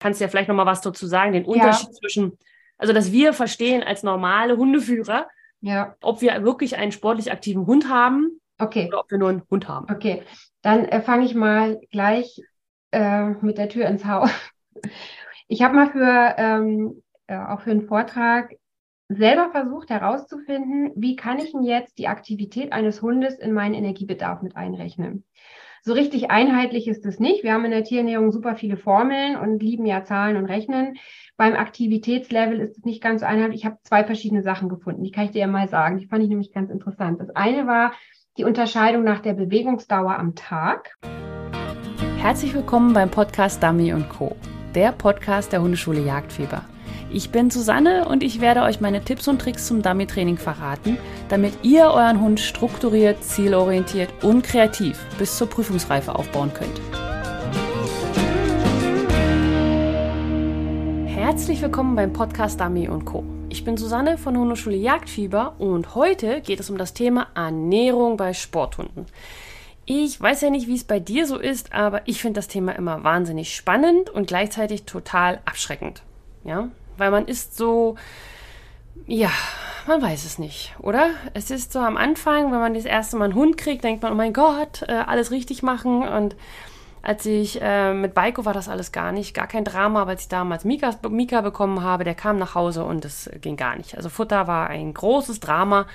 Kannst du ja vielleicht noch mal was dazu sagen, den Unterschied ja. zwischen, also dass wir verstehen als normale Hundeführer, ja. ob wir wirklich einen sportlich aktiven Hund haben okay. oder ob wir nur einen Hund haben. Okay, dann äh, fange ich mal gleich äh, mit der Tür ins Haus. Ich habe mal für ähm, äh, auch für einen Vortrag selber versucht herauszufinden, wie kann ich denn jetzt die Aktivität eines Hundes in meinen Energiebedarf mit einrechnen. So richtig einheitlich ist es nicht. Wir haben in der Tierernährung super viele Formeln und lieben ja Zahlen und Rechnen. Beim Aktivitätslevel ist es nicht ganz so einheitlich. Ich habe zwei verschiedene Sachen gefunden. Die kann ich dir ja mal sagen. Die fand ich nämlich ganz interessant. Das eine war die Unterscheidung nach der Bewegungsdauer am Tag. Herzlich willkommen beim Podcast Dummy Co., der Podcast der Hundeschule Jagdfieber. Ich bin Susanne und ich werde euch meine Tipps und Tricks zum Dummy-Training verraten, damit ihr euren Hund strukturiert, zielorientiert und kreativ bis zur Prüfungsreife aufbauen könnt. Herzlich willkommen beim Podcast Dummy Co. Ich bin Susanne von Hundeschule Jagdfieber und heute geht es um das Thema Ernährung bei Sporthunden. Ich weiß ja nicht, wie es bei dir so ist, aber ich finde das Thema immer wahnsinnig spannend und gleichzeitig total abschreckend. Ja, weil man ist so, ja, man weiß es nicht, oder? Es ist so am Anfang, wenn man das erste Mal einen Hund kriegt, denkt man, oh mein Gott, äh, alles richtig machen. Und als ich äh, mit Baiko war das alles gar nicht, gar kein Drama, weil ich damals Mika, Mika bekommen habe, der kam nach Hause und es ging gar nicht. Also Futter war ein großes Drama.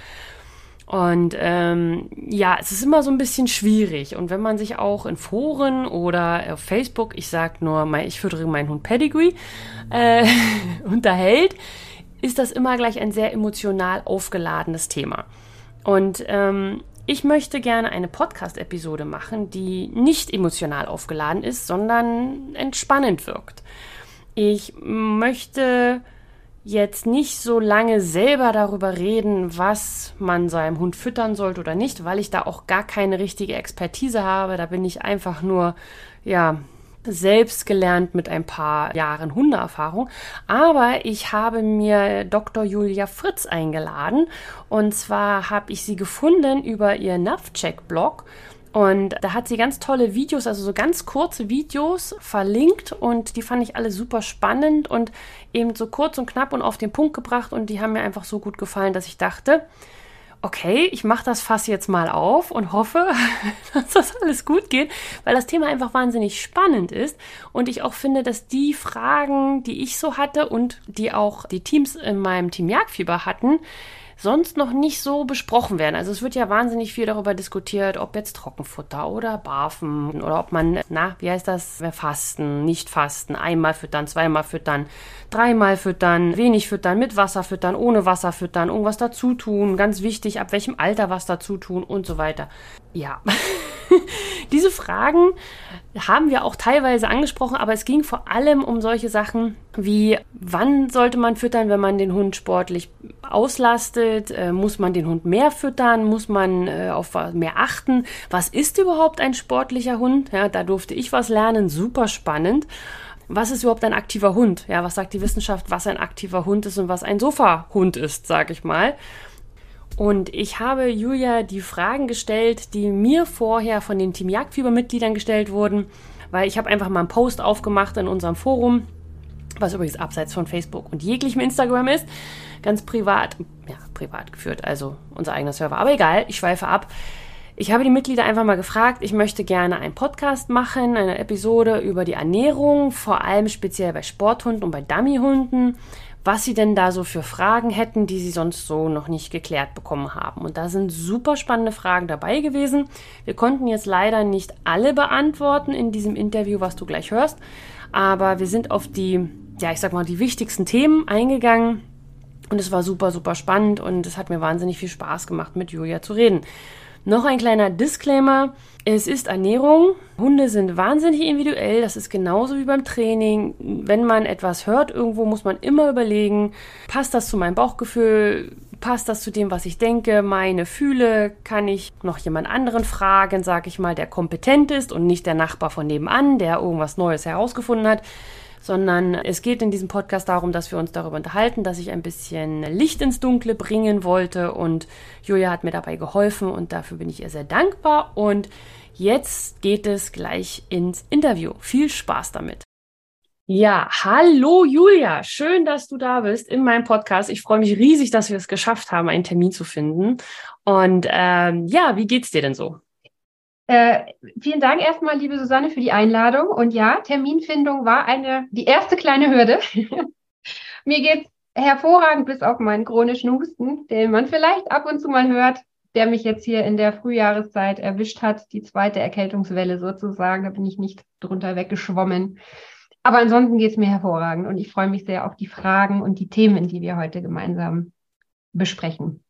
Und ähm, ja, es ist immer so ein bisschen schwierig. Und wenn man sich auch in Foren oder auf Facebook, ich sag nur, ich füttere meinen Hund Pedigree, äh, unterhält, ist das immer gleich ein sehr emotional aufgeladenes Thema. Und ähm, ich möchte gerne eine Podcast-Episode machen, die nicht emotional aufgeladen ist, sondern entspannend wirkt. Ich möchte jetzt nicht so lange selber darüber reden, was man seinem Hund füttern sollte oder nicht, weil ich da auch gar keine richtige Expertise habe. Da bin ich einfach nur, ja, selbst gelernt mit ein paar Jahren Hundeerfahrung. Aber ich habe mir Dr. Julia Fritz eingeladen. Und zwar habe ich sie gefunden über ihr Navcheck-Blog. Und da hat sie ganz tolle Videos, also so ganz kurze Videos verlinkt und die fand ich alle super spannend und eben so kurz und knapp und auf den Punkt gebracht und die haben mir einfach so gut gefallen, dass ich dachte, okay, ich mache das Fass jetzt mal auf und hoffe, dass das alles gut geht, weil das Thema einfach wahnsinnig spannend ist und ich auch finde, dass die Fragen, die ich so hatte und die auch die Teams in meinem Team Jagdfieber hatten, sonst noch nicht so besprochen werden. Also es wird ja wahnsinnig viel darüber diskutiert, ob jetzt Trockenfutter oder Barfen oder ob man, na, wie heißt das, fasten, nicht fasten, einmal füttern, zweimal füttern, dreimal füttern, wenig füttern, mit Wasser füttern, ohne Wasser füttern, irgendwas dazu tun, ganz wichtig, ab welchem Alter was dazu tun und so weiter. Ja, diese Fragen haben wir auch teilweise angesprochen, aber es ging vor allem um solche Sachen wie, wann sollte man füttern, wenn man den Hund sportlich auslastet? Äh, muss man den Hund mehr füttern? Muss man äh, auf mehr achten? Was ist überhaupt ein sportlicher Hund? Ja, da durfte ich was lernen, super spannend. Was ist überhaupt ein aktiver Hund? Ja, was sagt die Wissenschaft, was ein aktiver Hund ist und was ein Sofahund ist, sag ich mal. Und ich habe Julia die Fragen gestellt, die mir vorher von den Team Jagdfieber-Mitgliedern gestellt wurden, weil ich habe einfach mal einen Post aufgemacht in unserem Forum, was übrigens abseits von Facebook und jeglichem Instagram ist, ganz privat, ja, privat geführt, also unser eigener Server. Aber egal, ich schweife ab. Ich habe die Mitglieder einfach mal gefragt, ich möchte gerne einen Podcast machen, eine Episode über die Ernährung, vor allem speziell bei Sporthunden und bei Dummyhunden was sie denn da so für Fragen hätten, die sie sonst so noch nicht geklärt bekommen haben. Und da sind super spannende Fragen dabei gewesen. Wir konnten jetzt leider nicht alle beantworten in diesem Interview, was du gleich hörst, aber wir sind auf die, ja, ich sag mal, die wichtigsten Themen eingegangen. Und es war super, super spannend und es hat mir wahnsinnig viel Spaß gemacht, mit Julia zu reden. Noch ein kleiner Disclaimer. Es ist Ernährung. Hunde sind wahnsinnig individuell. Das ist genauso wie beim Training. Wenn man etwas hört irgendwo, muss man immer überlegen, passt das zu meinem Bauchgefühl? Passt das zu dem, was ich denke, meine fühle? Kann ich noch jemand anderen fragen, sag ich mal, der kompetent ist und nicht der Nachbar von nebenan, der irgendwas Neues herausgefunden hat? Sondern es geht in diesem Podcast darum, dass wir uns darüber unterhalten, dass ich ein bisschen Licht ins Dunkle bringen wollte und Julia hat mir dabei geholfen und dafür bin ich ihr sehr dankbar und jetzt geht es gleich ins Interview. Viel Spaß damit. Ja, hallo Julia, schön, dass du da bist in meinem Podcast. Ich freue mich riesig, dass wir es geschafft haben, einen Termin zu finden. Und ähm, ja, wie geht's dir denn so? Äh, vielen Dank erstmal, liebe Susanne, für die Einladung. Und ja, Terminfindung war eine die erste kleine Hürde. Mir geht's hervorragend bis auf meinen chronischen Husten, den man vielleicht ab und zu mal hört, der mich jetzt hier in der Frühjahreszeit erwischt hat, die zweite Erkältungswelle sozusagen. Da bin ich nicht drunter weggeschwommen. Aber ansonsten geht es mir hervorragend und ich freue mich sehr auf die Fragen und die Themen, die wir heute gemeinsam besprechen.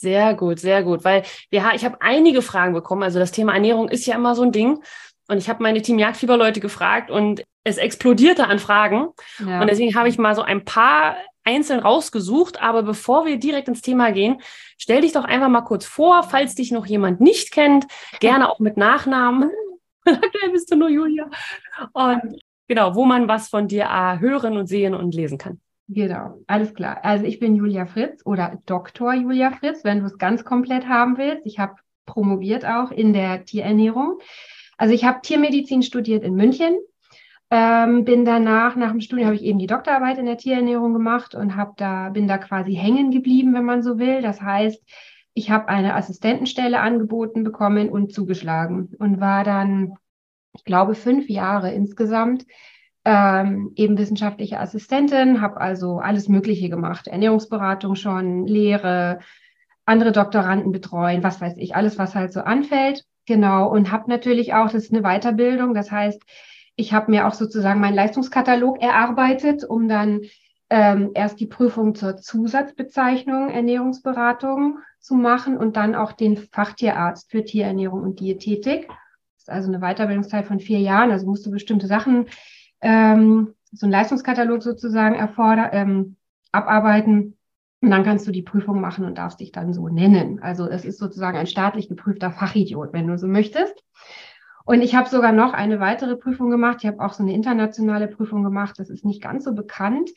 Sehr gut, sehr gut, weil wir, ich habe einige Fragen bekommen. Also das Thema Ernährung ist ja immer so ein Ding. Und ich habe meine Team Jagdfieber-Leute gefragt und es explodierte an Fragen. Ja. Und deswegen habe ich mal so ein paar einzeln rausgesucht. Aber bevor wir direkt ins Thema gehen, stell dich doch einfach mal kurz vor, falls dich noch jemand nicht kennt, gerne auch mit Nachnamen. Aktuell bist du nur Julia. Und genau, wo man was von dir äh, hören und sehen und lesen kann. Genau, alles klar. Also ich bin Julia Fritz oder Dr. Julia Fritz, wenn du es ganz komplett haben willst. Ich habe promoviert auch in der Tierernährung. Also ich habe Tiermedizin studiert in München, ähm, bin danach, nach dem Studium habe ich eben die Doktorarbeit in der Tierernährung gemacht und habe da, bin da quasi hängen geblieben, wenn man so will. Das heißt, ich habe eine Assistentenstelle angeboten bekommen und zugeschlagen und war dann ich glaube, fünf Jahre insgesamt ähm, eben wissenschaftliche Assistentin, habe also alles Mögliche gemacht, Ernährungsberatung schon, Lehre, andere Doktoranden betreuen, was weiß ich, alles, was halt so anfällt. Genau, und habe natürlich auch, das ist eine Weiterbildung, das heißt, ich habe mir auch sozusagen meinen Leistungskatalog erarbeitet, um dann ähm, erst die Prüfung zur Zusatzbezeichnung Ernährungsberatung zu machen und dann auch den Fachtierarzt für Tierernährung und Diätetik also eine Weiterbildungszeit von vier Jahren. Also musst du bestimmte Sachen, ähm, so ein Leistungskatalog sozusagen erfordern, ähm, abarbeiten. Und dann kannst du die Prüfung machen und darfst dich dann so nennen. Also es ist sozusagen ein staatlich geprüfter Fachidiot, wenn du so möchtest. Und ich habe sogar noch eine weitere Prüfung gemacht. Ich habe auch so eine internationale Prüfung gemacht. Das ist nicht ganz so bekannt.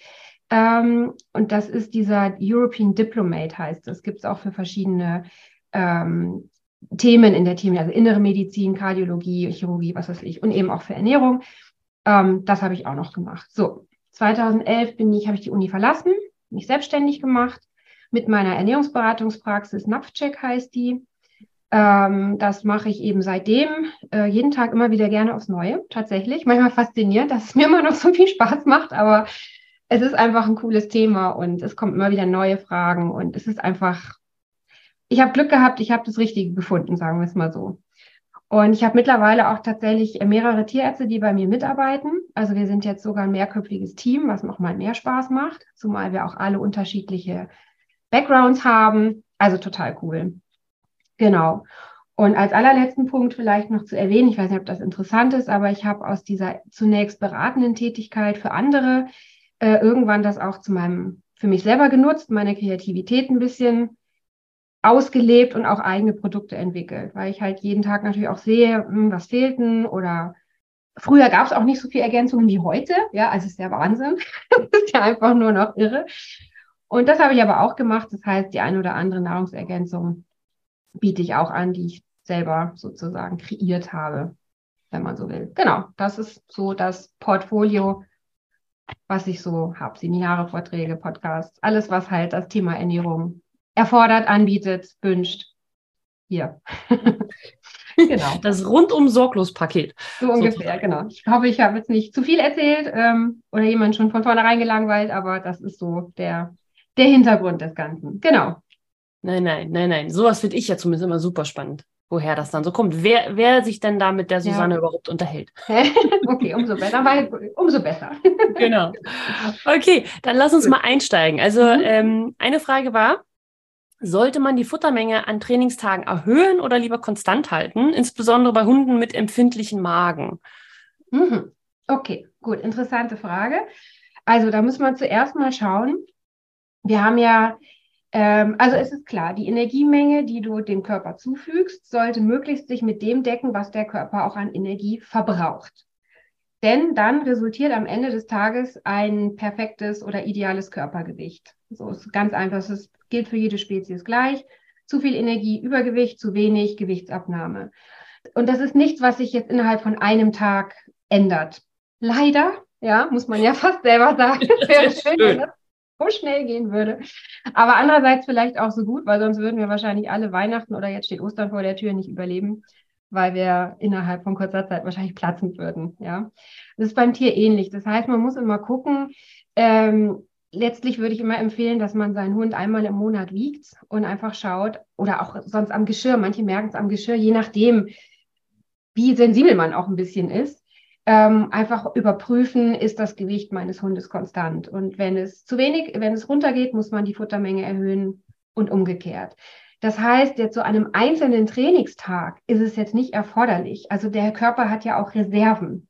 Ähm, und das ist dieser European Diplomate heißt. Das gibt es auch für verschiedene ähm, Themen in der Themen, also innere Medizin, Kardiologie, Chirurgie, was weiß ich, und eben auch für Ernährung. Ähm, das habe ich auch noch gemacht. So, 2011 bin ich, habe ich die Uni verlassen, mich selbstständig gemacht mit meiner Ernährungsberatungspraxis. Napfcheck heißt die. Ähm, das mache ich eben seitdem äh, jeden Tag immer wieder gerne aufs Neue, tatsächlich. Manchmal fasziniert, dass es mir immer noch so viel Spaß macht, aber es ist einfach ein cooles Thema und es kommen immer wieder neue Fragen und es ist einfach ich habe Glück gehabt, ich habe das Richtige gefunden, sagen wir es mal so. Und ich habe mittlerweile auch tatsächlich mehrere Tierärzte, die bei mir mitarbeiten. Also wir sind jetzt sogar ein mehrköpfiges Team, was noch mal mehr Spaß macht, zumal wir auch alle unterschiedliche Backgrounds haben. Also total cool. Genau. Und als allerletzten Punkt vielleicht noch zu erwähnen, ich weiß nicht, ob das interessant ist, aber ich habe aus dieser zunächst beratenden Tätigkeit für andere äh, irgendwann das auch zu meinem, für mich selber genutzt, meine Kreativität ein bisschen ausgelebt und auch eigene Produkte entwickelt, weil ich halt jeden Tag natürlich auch sehe, hm, was fehlten oder früher gab es auch nicht so viel Ergänzungen wie heute. Ja, also ist der Wahnsinn. ist ja einfach nur noch irre. Und das habe ich aber auch gemacht. Das heißt, die eine oder andere Nahrungsergänzung biete ich auch an, die ich selber sozusagen kreiert habe, wenn man so will. Genau, das ist so das Portfolio, was ich so habe. Seminare, Vorträge, Podcasts, alles, was halt das Thema Ernährung erfordert, anbietet, wünscht. Hier. genau. Das rundum sorglos Paket. So ungefähr, genau. Ich hoffe, ich habe jetzt nicht zu viel erzählt ähm, oder jemand schon von vornherein gelangweilt, aber das ist so der, der Hintergrund des Ganzen. Genau. Nein, nein, nein, nein. Sowas finde ich ja zumindest immer super spannend, woher das dann so kommt. Wer, wer sich denn da mit der Susanne ja. überhaupt unterhält. okay, umso besser, weil umso besser. genau. Okay, dann lass uns mal einsteigen. Also mhm. ähm, eine Frage war, sollte man die Futtermenge an Trainingstagen erhöhen oder lieber konstant halten, insbesondere bei Hunden mit empfindlichen Magen? Mhm. Okay, gut, interessante Frage. Also da muss man zuerst mal schauen. Wir haben ja, ähm, also es ist klar, die Energiemenge, die du dem Körper zufügst, sollte möglichst sich mit dem decken, was der Körper auch an Energie verbraucht. Denn dann resultiert am Ende des Tages ein perfektes oder ideales Körpergewicht. So ist ganz einfach. Es gilt für jede Spezies gleich. Zu viel Energie, Übergewicht, zu wenig, Gewichtsabnahme. Und das ist nichts, was sich jetzt innerhalb von einem Tag ändert. Leider, Ja, muss man ja fast selber sagen. Es wäre schön, wenn das so schnell gehen würde. Aber andererseits vielleicht auch so gut, weil sonst würden wir wahrscheinlich alle Weihnachten oder jetzt steht Ostern vor der Tür nicht überleben, weil wir innerhalb von kurzer Zeit wahrscheinlich platzen würden. Ja, das ist beim Tier ähnlich. Das heißt, man muss immer gucken. Ähm, letztlich würde ich immer empfehlen, dass man seinen Hund einmal im Monat wiegt und einfach schaut oder auch sonst am Geschirr. Manche merken es am Geschirr, je nachdem, wie sensibel man auch ein bisschen ist ähm, einfach überprüfen, ist das Gewicht meines Hundes konstant. Und wenn es zu wenig, wenn es runtergeht, muss man die Futtermenge erhöhen und umgekehrt. Das heißt, jetzt zu so einem einzelnen Trainingstag ist es jetzt nicht erforderlich. Also der Körper hat ja auch Reserven.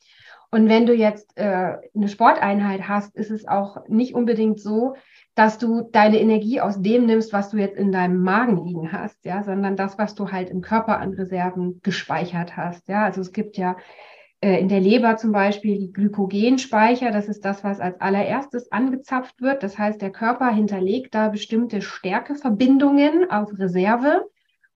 Und wenn du jetzt äh, eine Sporteinheit hast, ist es auch nicht unbedingt so, dass du deine Energie aus dem nimmst, was du jetzt in deinem Magen liegen hast, ja, sondern das, was du halt im Körper an Reserven gespeichert hast. Ja, also es gibt ja in der Leber zum Beispiel die Glykogenspeicher, das ist das, was als allererstes angezapft wird. Das heißt, der Körper hinterlegt da bestimmte Stärkeverbindungen auf Reserve.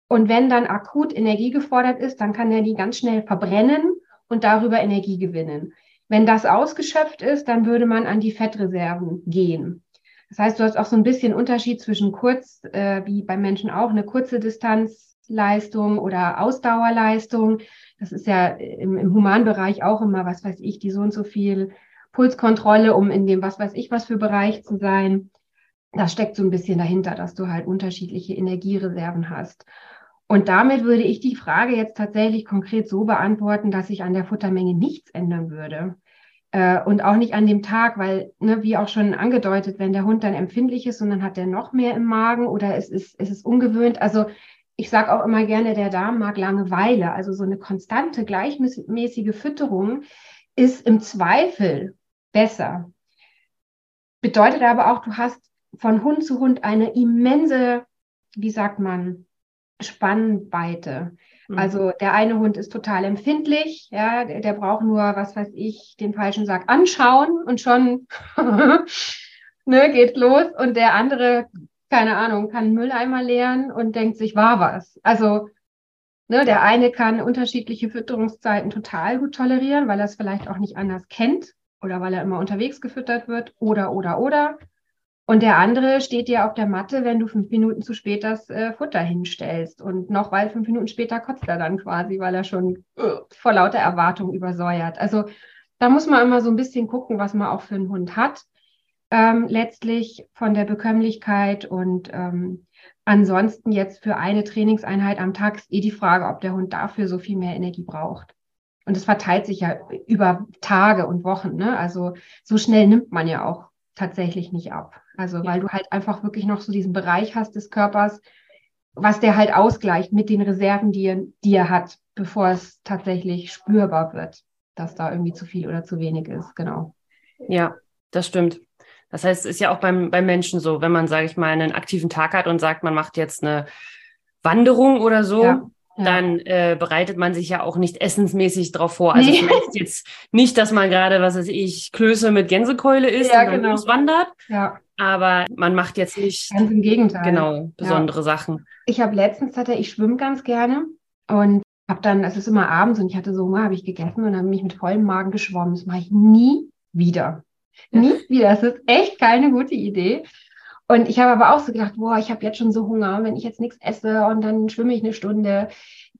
Und wenn dann akut Energie gefordert ist, dann kann er die ganz schnell verbrennen und darüber Energie gewinnen. Wenn das ausgeschöpft ist, dann würde man an die Fettreserven gehen. Das heißt, du hast auch so ein bisschen Unterschied zwischen kurz, äh, wie beim Menschen auch, eine kurze Distanzleistung oder Ausdauerleistung. Das ist ja im, im Humanbereich auch immer, was weiß ich, die so und so viel Pulskontrolle, um in dem was weiß ich was für Bereich zu sein. Das steckt so ein bisschen dahinter, dass du halt unterschiedliche Energiereserven hast. Und damit würde ich die Frage jetzt tatsächlich konkret so beantworten, dass sich an der Futtermenge nichts ändern würde. Äh, und auch nicht an dem Tag, weil, ne, wie auch schon angedeutet, wenn der Hund dann empfindlich ist und dann hat er noch mehr im Magen oder es ist, es ist ungewöhnt. Also ich sage auch immer gerne, der Darm mag Langeweile. Also so eine konstante, gleichmäßige Fütterung ist im Zweifel besser. Bedeutet aber auch, du hast von Hund zu Hund eine immense, wie sagt man, Spannweite. Mhm. Also der eine Hund ist total empfindlich, ja, der, der, braucht nur, was weiß ich, den falschen Sack anschauen und schon ne, geht los. Und der andere keine Ahnung, kann Mülleimer leeren und denkt sich, war was. Also ne, der eine kann unterschiedliche Fütterungszeiten total gut tolerieren, weil er es vielleicht auch nicht anders kennt oder weil er immer unterwegs gefüttert wird oder, oder, oder. Und der andere steht dir auf der Matte, wenn du fünf Minuten zu spät das äh, Futter hinstellst. Und noch weil fünf Minuten später kotzt er dann quasi, weil er schon uh, vor lauter Erwartung übersäuert. Also da muss man immer so ein bisschen gucken, was man auch für einen Hund hat ähm, letztlich von der Bekömmlichkeit und ähm, ansonsten jetzt für eine Trainingseinheit am Tag ist eh die Frage, ob der Hund dafür so viel mehr Energie braucht. Und es verteilt sich ja über Tage und Wochen. Ne? Also so schnell nimmt man ja auch tatsächlich nicht ab. Also weil du halt einfach wirklich noch so diesen Bereich hast des Körpers, was der halt ausgleicht mit den Reserven, die er, die er hat, bevor es tatsächlich spürbar wird, dass da irgendwie zu viel oder zu wenig ist. Genau. Ja, das stimmt. Das heißt, es ist ja auch beim, beim Menschen so, wenn man, sage ich mal, einen aktiven Tag hat und sagt, man macht jetzt eine Wanderung oder so, ja, ja. dann äh, bereitet man sich ja auch nicht essensmäßig drauf vor. Also nee. ich jetzt nicht, dass man gerade, was weiß ich, Klöße mit Gänsekeule isst ja, und dann genau. loswandert. Ja. Aber man macht jetzt nicht ganz im Gegenteil. Genau, besondere ja. Sachen. Ich habe letztens hatte ich schwimmen ganz gerne und habe dann, es ist immer abends und ich hatte so Hunger, habe ich gegessen und dann bin ich mit vollem Magen geschwommen. Das mache ich nie wieder. Nie wieder. Das ist echt keine gute Idee. Und ich habe aber auch so gedacht, boah, ich habe jetzt schon so Hunger, wenn ich jetzt nichts esse und dann schwimme ich eine Stunde,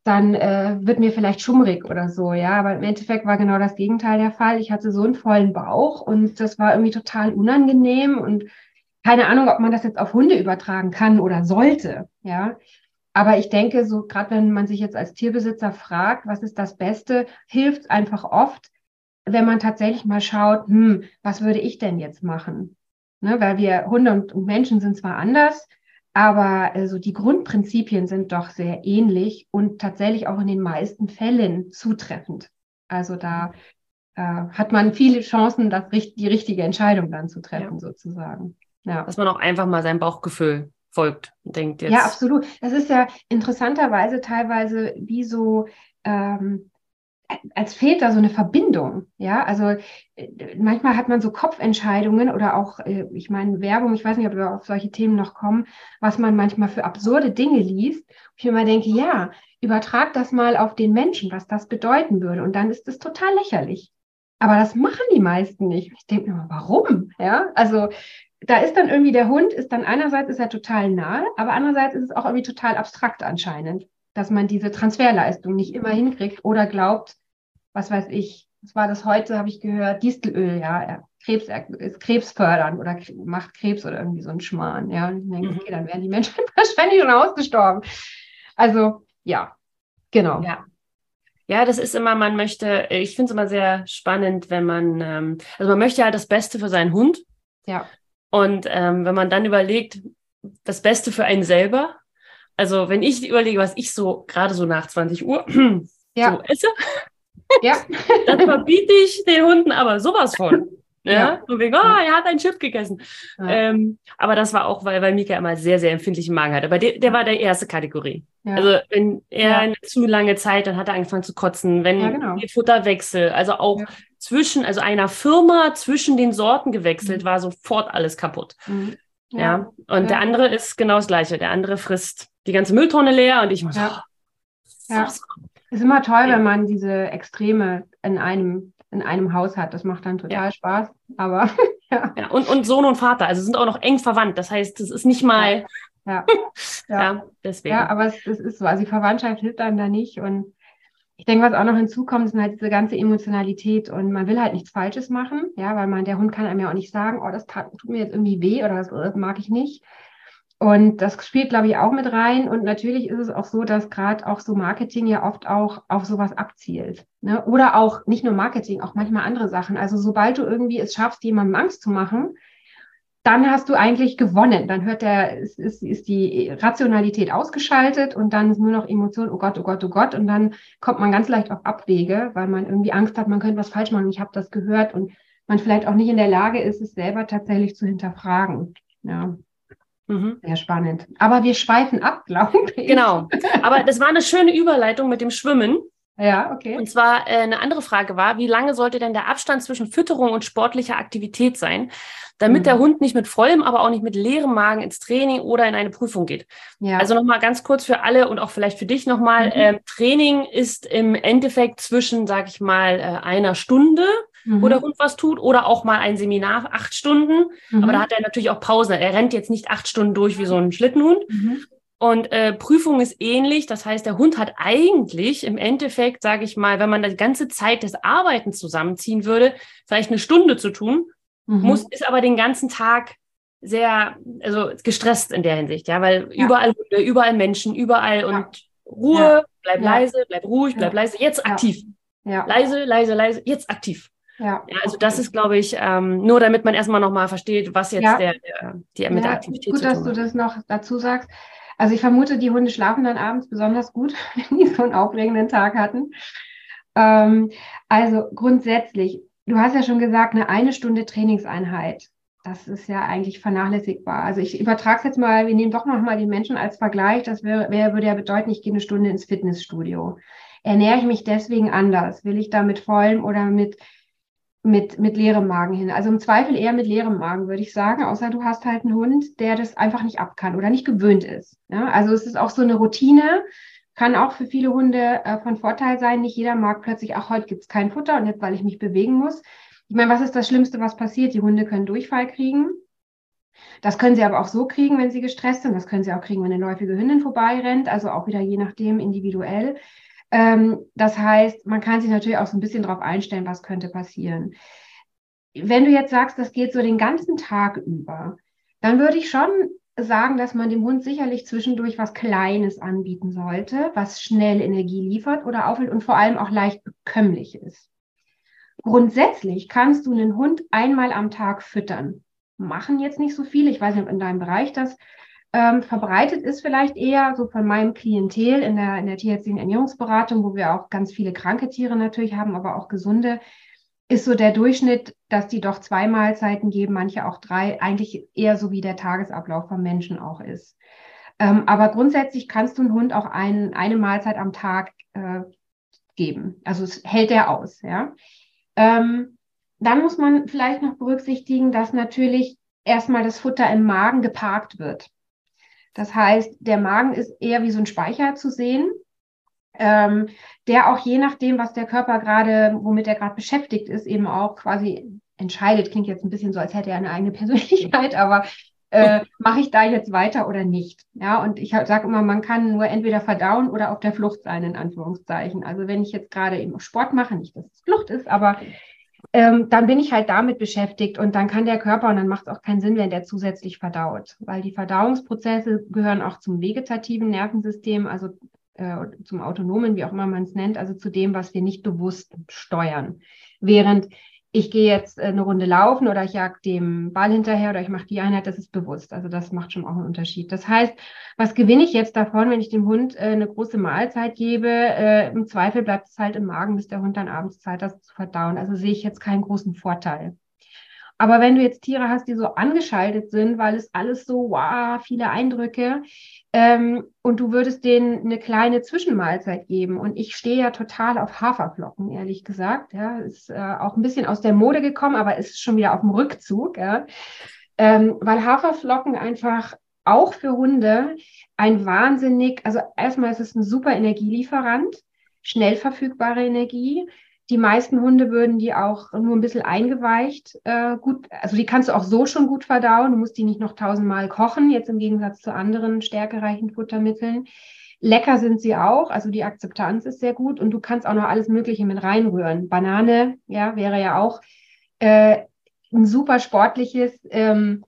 dann äh, wird mir vielleicht schummrig oder so, ja. Aber im Endeffekt war genau das Gegenteil der Fall. Ich hatte so einen vollen Bauch und das war irgendwie total unangenehm und keine Ahnung, ob man das jetzt auf Hunde übertragen kann oder sollte, ja. Aber ich denke, so gerade wenn man sich jetzt als Tierbesitzer fragt, was ist das Beste, hilft einfach oft, wenn man tatsächlich mal schaut, hm, was würde ich denn jetzt machen? Ne, weil wir Hunde und, und Menschen sind zwar anders, aber also die Grundprinzipien sind doch sehr ähnlich und tatsächlich auch in den meisten Fällen zutreffend. Also da äh, hat man viele Chancen, das, die richtige Entscheidung dann zu treffen, ja. sozusagen. Ja. Dass man auch einfach mal sein Bauchgefühl folgt und denkt jetzt. Ja, absolut. Das ist ja interessanterweise teilweise wie so ähm, als fehlt da so eine Verbindung. Ja, also äh, manchmal hat man so Kopfentscheidungen oder auch, äh, ich meine, Werbung, ich weiß nicht, ob wir auf solche Themen noch kommen, was man manchmal für absurde Dinge liest. Ich immer denke, ja, übertrag das mal auf den Menschen, was das bedeuten würde. Und dann ist es total lächerlich. Aber das machen die meisten nicht. Ich denke mir, warum? Ja, also da ist dann irgendwie der Hund, ist dann einerseits ist er total nahe, aber andererseits ist es auch irgendwie total abstrakt anscheinend, dass man diese Transferleistung nicht immer hinkriegt oder glaubt, was weiß ich, was war das heute, habe ich gehört, Distelöl, ja, Krebs, ist krebsfördernd oder macht Krebs oder irgendwie so ein Schmarrn, ja. Und ich denke, mhm. okay, dann wären die Menschen wahrscheinlich schon ausgestorben. Also, ja, genau. Ja. Ja, das ist immer, man möchte, ich finde es immer sehr spannend, wenn man, ähm, also man möchte ja halt das Beste für seinen Hund. Ja. Und ähm, wenn man dann überlegt, das Beste für einen selber, also wenn ich überlege, was ich so gerade so nach 20 Uhr ja. so esse, ja. dann verbiete ich den Hunden aber sowas von. Ja, ja. und wegen, oh, er hat einen Chip gegessen. Ja. Ähm, aber das war auch, weil, weil Mika immer sehr, sehr empfindlichen Magen hat. Aber der, der war der erste Kategorie. Ja. Also wenn er eine zu lange Zeit, dann hat er angefangen zu kotzen. Wenn ja, genau. Futterwechsel, also auch zwischen, also einer Firma zwischen den Sorten gewechselt, mhm. war sofort alles kaputt. Mhm. Ja. Und der andere ist genau das Gleiche. Der andere frisst die ganze Mülltonne leer und ich muss. Ja. Oh, ja. Ist immer toll, wenn man diese Extreme in einem in einem Haus hat. Das macht dann total ja. Spaß. Aber ja. ja. Und, und Sohn und Vater, also sind auch noch eng verwandt. Das heißt, das ist nicht mal. Ja, ja. deswegen. Ja, aber es, es ist so. Also die Verwandtschaft hilft dann da nicht. Und ich denke, was auch noch hinzukommt, sind halt diese ganze Emotionalität und man will halt nichts Falsches machen, ja, weil man, der Hund kann einem ja auch nicht sagen, oh, das tat, tut mir jetzt irgendwie weh oder das, das mag ich nicht. Und das spielt, glaube ich, auch mit rein. Und natürlich ist es auch so, dass gerade auch so Marketing ja oft auch auf sowas abzielt. Ne? Oder auch nicht nur Marketing, auch manchmal andere Sachen. Also sobald du irgendwie es schaffst, jemandem Angst zu machen, dann hast du eigentlich gewonnen. Dann hört der, ist, ist, ist die Rationalität ausgeschaltet und dann ist nur noch Emotion, oh Gott, oh Gott, oh Gott. Und dann kommt man ganz leicht auf Abwege, weil man irgendwie Angst hat, man könnte was falsch machen. Ich habe das gehört und man vielleicht auch nicht in der Lage ist, es selber tatsächlich zu hinterfragen. Ja. Mhm. Sehr spannend. Aber wir schweifen ab, glaube ich. Genau. Aber das war eine schöne Überleitung mit dem Schwimmen. Ja, okay. Und zwar äh, eine andere Frage war, wie lange sollte denn der Abstand zwischen Fütterung und sportlicher Aktivität sein, damit mhm. der Hund nicht mit vollem, aber auch nicht mit leerem Magen ins Training oder in eine Prüfung geht? Ja. Also nochmal ganz kurz für alle und auch vielleicht für dich nochmal. Mhm. Äh, Training ist im Endeffekt zwischen, sag ich mal, äh, einer Stunde mhm. wo der Hund was tut, oder auch mal ein Seminar, acht Stunden. Mhm. Aber da hat er natürlich auch Pause. Er rennt jetzt nicht acht Stunden durch wie so ein Schlittenhund. Mhm. Und äh, Prüfung ist ähnlich. Das heißt, der Hund hat eigentlich im Endeffekt, sage ich mal, wenn man die ganze Zeit des Arbeitens zusammenziehen würde, vielleicht eine Stunde zu tun, mhm. muss, ist aber den ganzen Tag sehr, also gestresst in der Hinsicht, ja, weil ja. überall Hunde, überall Menschen, überall ja. und Ruhe, ja. bleib leise, bleib ruhig, bleib leise, jetzt aktiv. Leise, leise, leise, jetzt aktiv. Ja. ja. also das ist, glaube ich, ähm, nur damit man erstmal nochmal versteht, was jetzt ja. der, der, die mit ja, der Aktivität gut, zu tun hat. Gut, dass du das noch dazu sagst. Also ich vermute, die Hunde schlafen dann abends besonders gut, wenn die so einen aufregenden Tag hatten. Ähm, also grundsätzlich, du hast ja schon gesagt, eine eine Stunde Trainingseinheit. Das ist ja eigentlich vernachlässigbar. Also ich übertrage es jetzt mal, wir nehmen doch nochmal die Menschen als Vergleich. Das wäre, wär, würde ja bedeuten, ich gehe eine Stunde ins Fitnessstudio. Ernähre ich mich deswegen anders? Will ich da mit vollem oder mit mit, mit leerem Magen hin. Also im Zweifel eher mit leerem Magen, würde ich sagen, außer du hast halt einen Hund, der das einfach nicht ab kann oder nicht gewöhnt ist. Ja, also es ist auch so eine Routine, kann auch für viele Hunde äh, von Vorteil sein. Nicht jeder mag plötzlich, ach, heute gibt es kein Futter und jetzt, weil ich mich bewegen muss. Ich meine, was ist das Schlimmste, was passiert? Die Hunde können Durchfall kriegen. Das können sie aber auch so kriegen, wenn sie gestresst sind. Das können sie auch kriegen, wenn eine läufige Hündin vorbeirennt. Also auch wieder je nachdem individuell. Ähm, das heißt, man kann sich natürlich auch so ein bisschen darauf einstellen, was könnte passieren. Wenn du jetzt sagst, das geht so den ganzen Tag über, dann würde ich schon sagen, dass man dem Hund sicherlich zwischendurch was Kleines anbieten sollte, was schnell Energie liefert oder auffällt und vor allem auch leicht bekömmlich ist. Grundsätzlich kannst du einen Hund einmal am Tag füttern. Machen jetzt nicht so viele. Ich weiß nicht, ob in deinem Bereich das ähm, verbreitet ist vielleicht eher so von meinem Klientel in der, in der tierärztlichen Ernährungsberatung, wo wir auch ganz viele kranke Tiere natürlich haben, aber auch gesunde, ist so der Durchschnitt, dass die doch zwei Mahlzeiten geben, manche auch drei, eigentlich eher so wie der Tagesablauf vom Menschen auch ist. Ähm, aber grundsätzlich kannst du einen Hund auch ein, eine Mahlzeit am Tag äh, geben. Also es hält er aus, ja. Ähm, dann muss man vielleicht noch berücksichtigen, dass natürlich erstmal das Futter im Magen geparkt wird. Das heißt, der Magen ist eher wie so ein Speicher zu sehen. ähm, der auch je nachdem, was der Körper gerade, womit er gerade beschäftigt ist, eben auch quasi entscheidet. Klingt jetzt ein bisschen so, als hätte er eine eigene Persönlichkeit, aber äh, mache ich da jetzt weiter oder nicht? Ja, und ich sage immer, man kann nur entweder verdauen oder auf der Flucht sein, in Anführungszeichen. Also wenn ich jetzt gerade eben Sport mache, nicht, dass es Flucht ist, aber ähm, dann bin ich halt damit beschäftigt und dann kann der Körper, und dann macht es auch keinen Sinn, wenn der zusätzlich verdaut, weil die Verdauungsprozesse gehören auch zum vegetativen Nervensystem, also äh, zum autonomen, wie auch immer man es nennt, also zu dem, was wir nicht bewusst steuern. Während ich gehe jetzt äh, eine Runde laufen oder ich jag dem Ball hinterher oder ich mache die Einheit, das ist bewusst. Also das macht schon auch einen Unterschied. Das heißt, was gewinne ich jetzt davon, wenn ich dem Hund äh, eine große Mahlzeit gebe? Äh, Im Zweifel bleibt es halt im Magen, bis der Hund dann abends Zeit hat, zu verdauen. Also sehe ich jetzt keinen großen Vorteil. Aber wenn du jetzt Tiere hast, die so angeschaltet sind, weil es alles so, wow, viele Eindrücke, ähm, und du würdest denen eine kleine Zwischenmahlzeit geben. Und ich stehe ja total auf Haferflocken, ehrlich gesagt. Ja, ist äh, auch ein bisschen aus der Mode gekommen, aber ist schon wieder auf dem Rückzug. Ja. Ähm, weil Haferflocken einfach auch für Hunde ein wahnsinnig, also erstmal ist es ein super Energielieferant, schnell verfügbare Energie. Die meisten Hunde würden die auch nur ein bisschen eingeweicht äh, gut, also die kannst du auch so schon gut verdauen. Du musst die nicht noch tausendmal kochen, jetzt im Gegensatz zu anderen stärkereichen Futtermitteln. Lecker sind sie auch, also die Akzeptanz ist sehr gut und du kannst auch noch alles Mögliche mit reinrühren. Banane, ja, wäre ja auch äh, ein super sportliches ähm,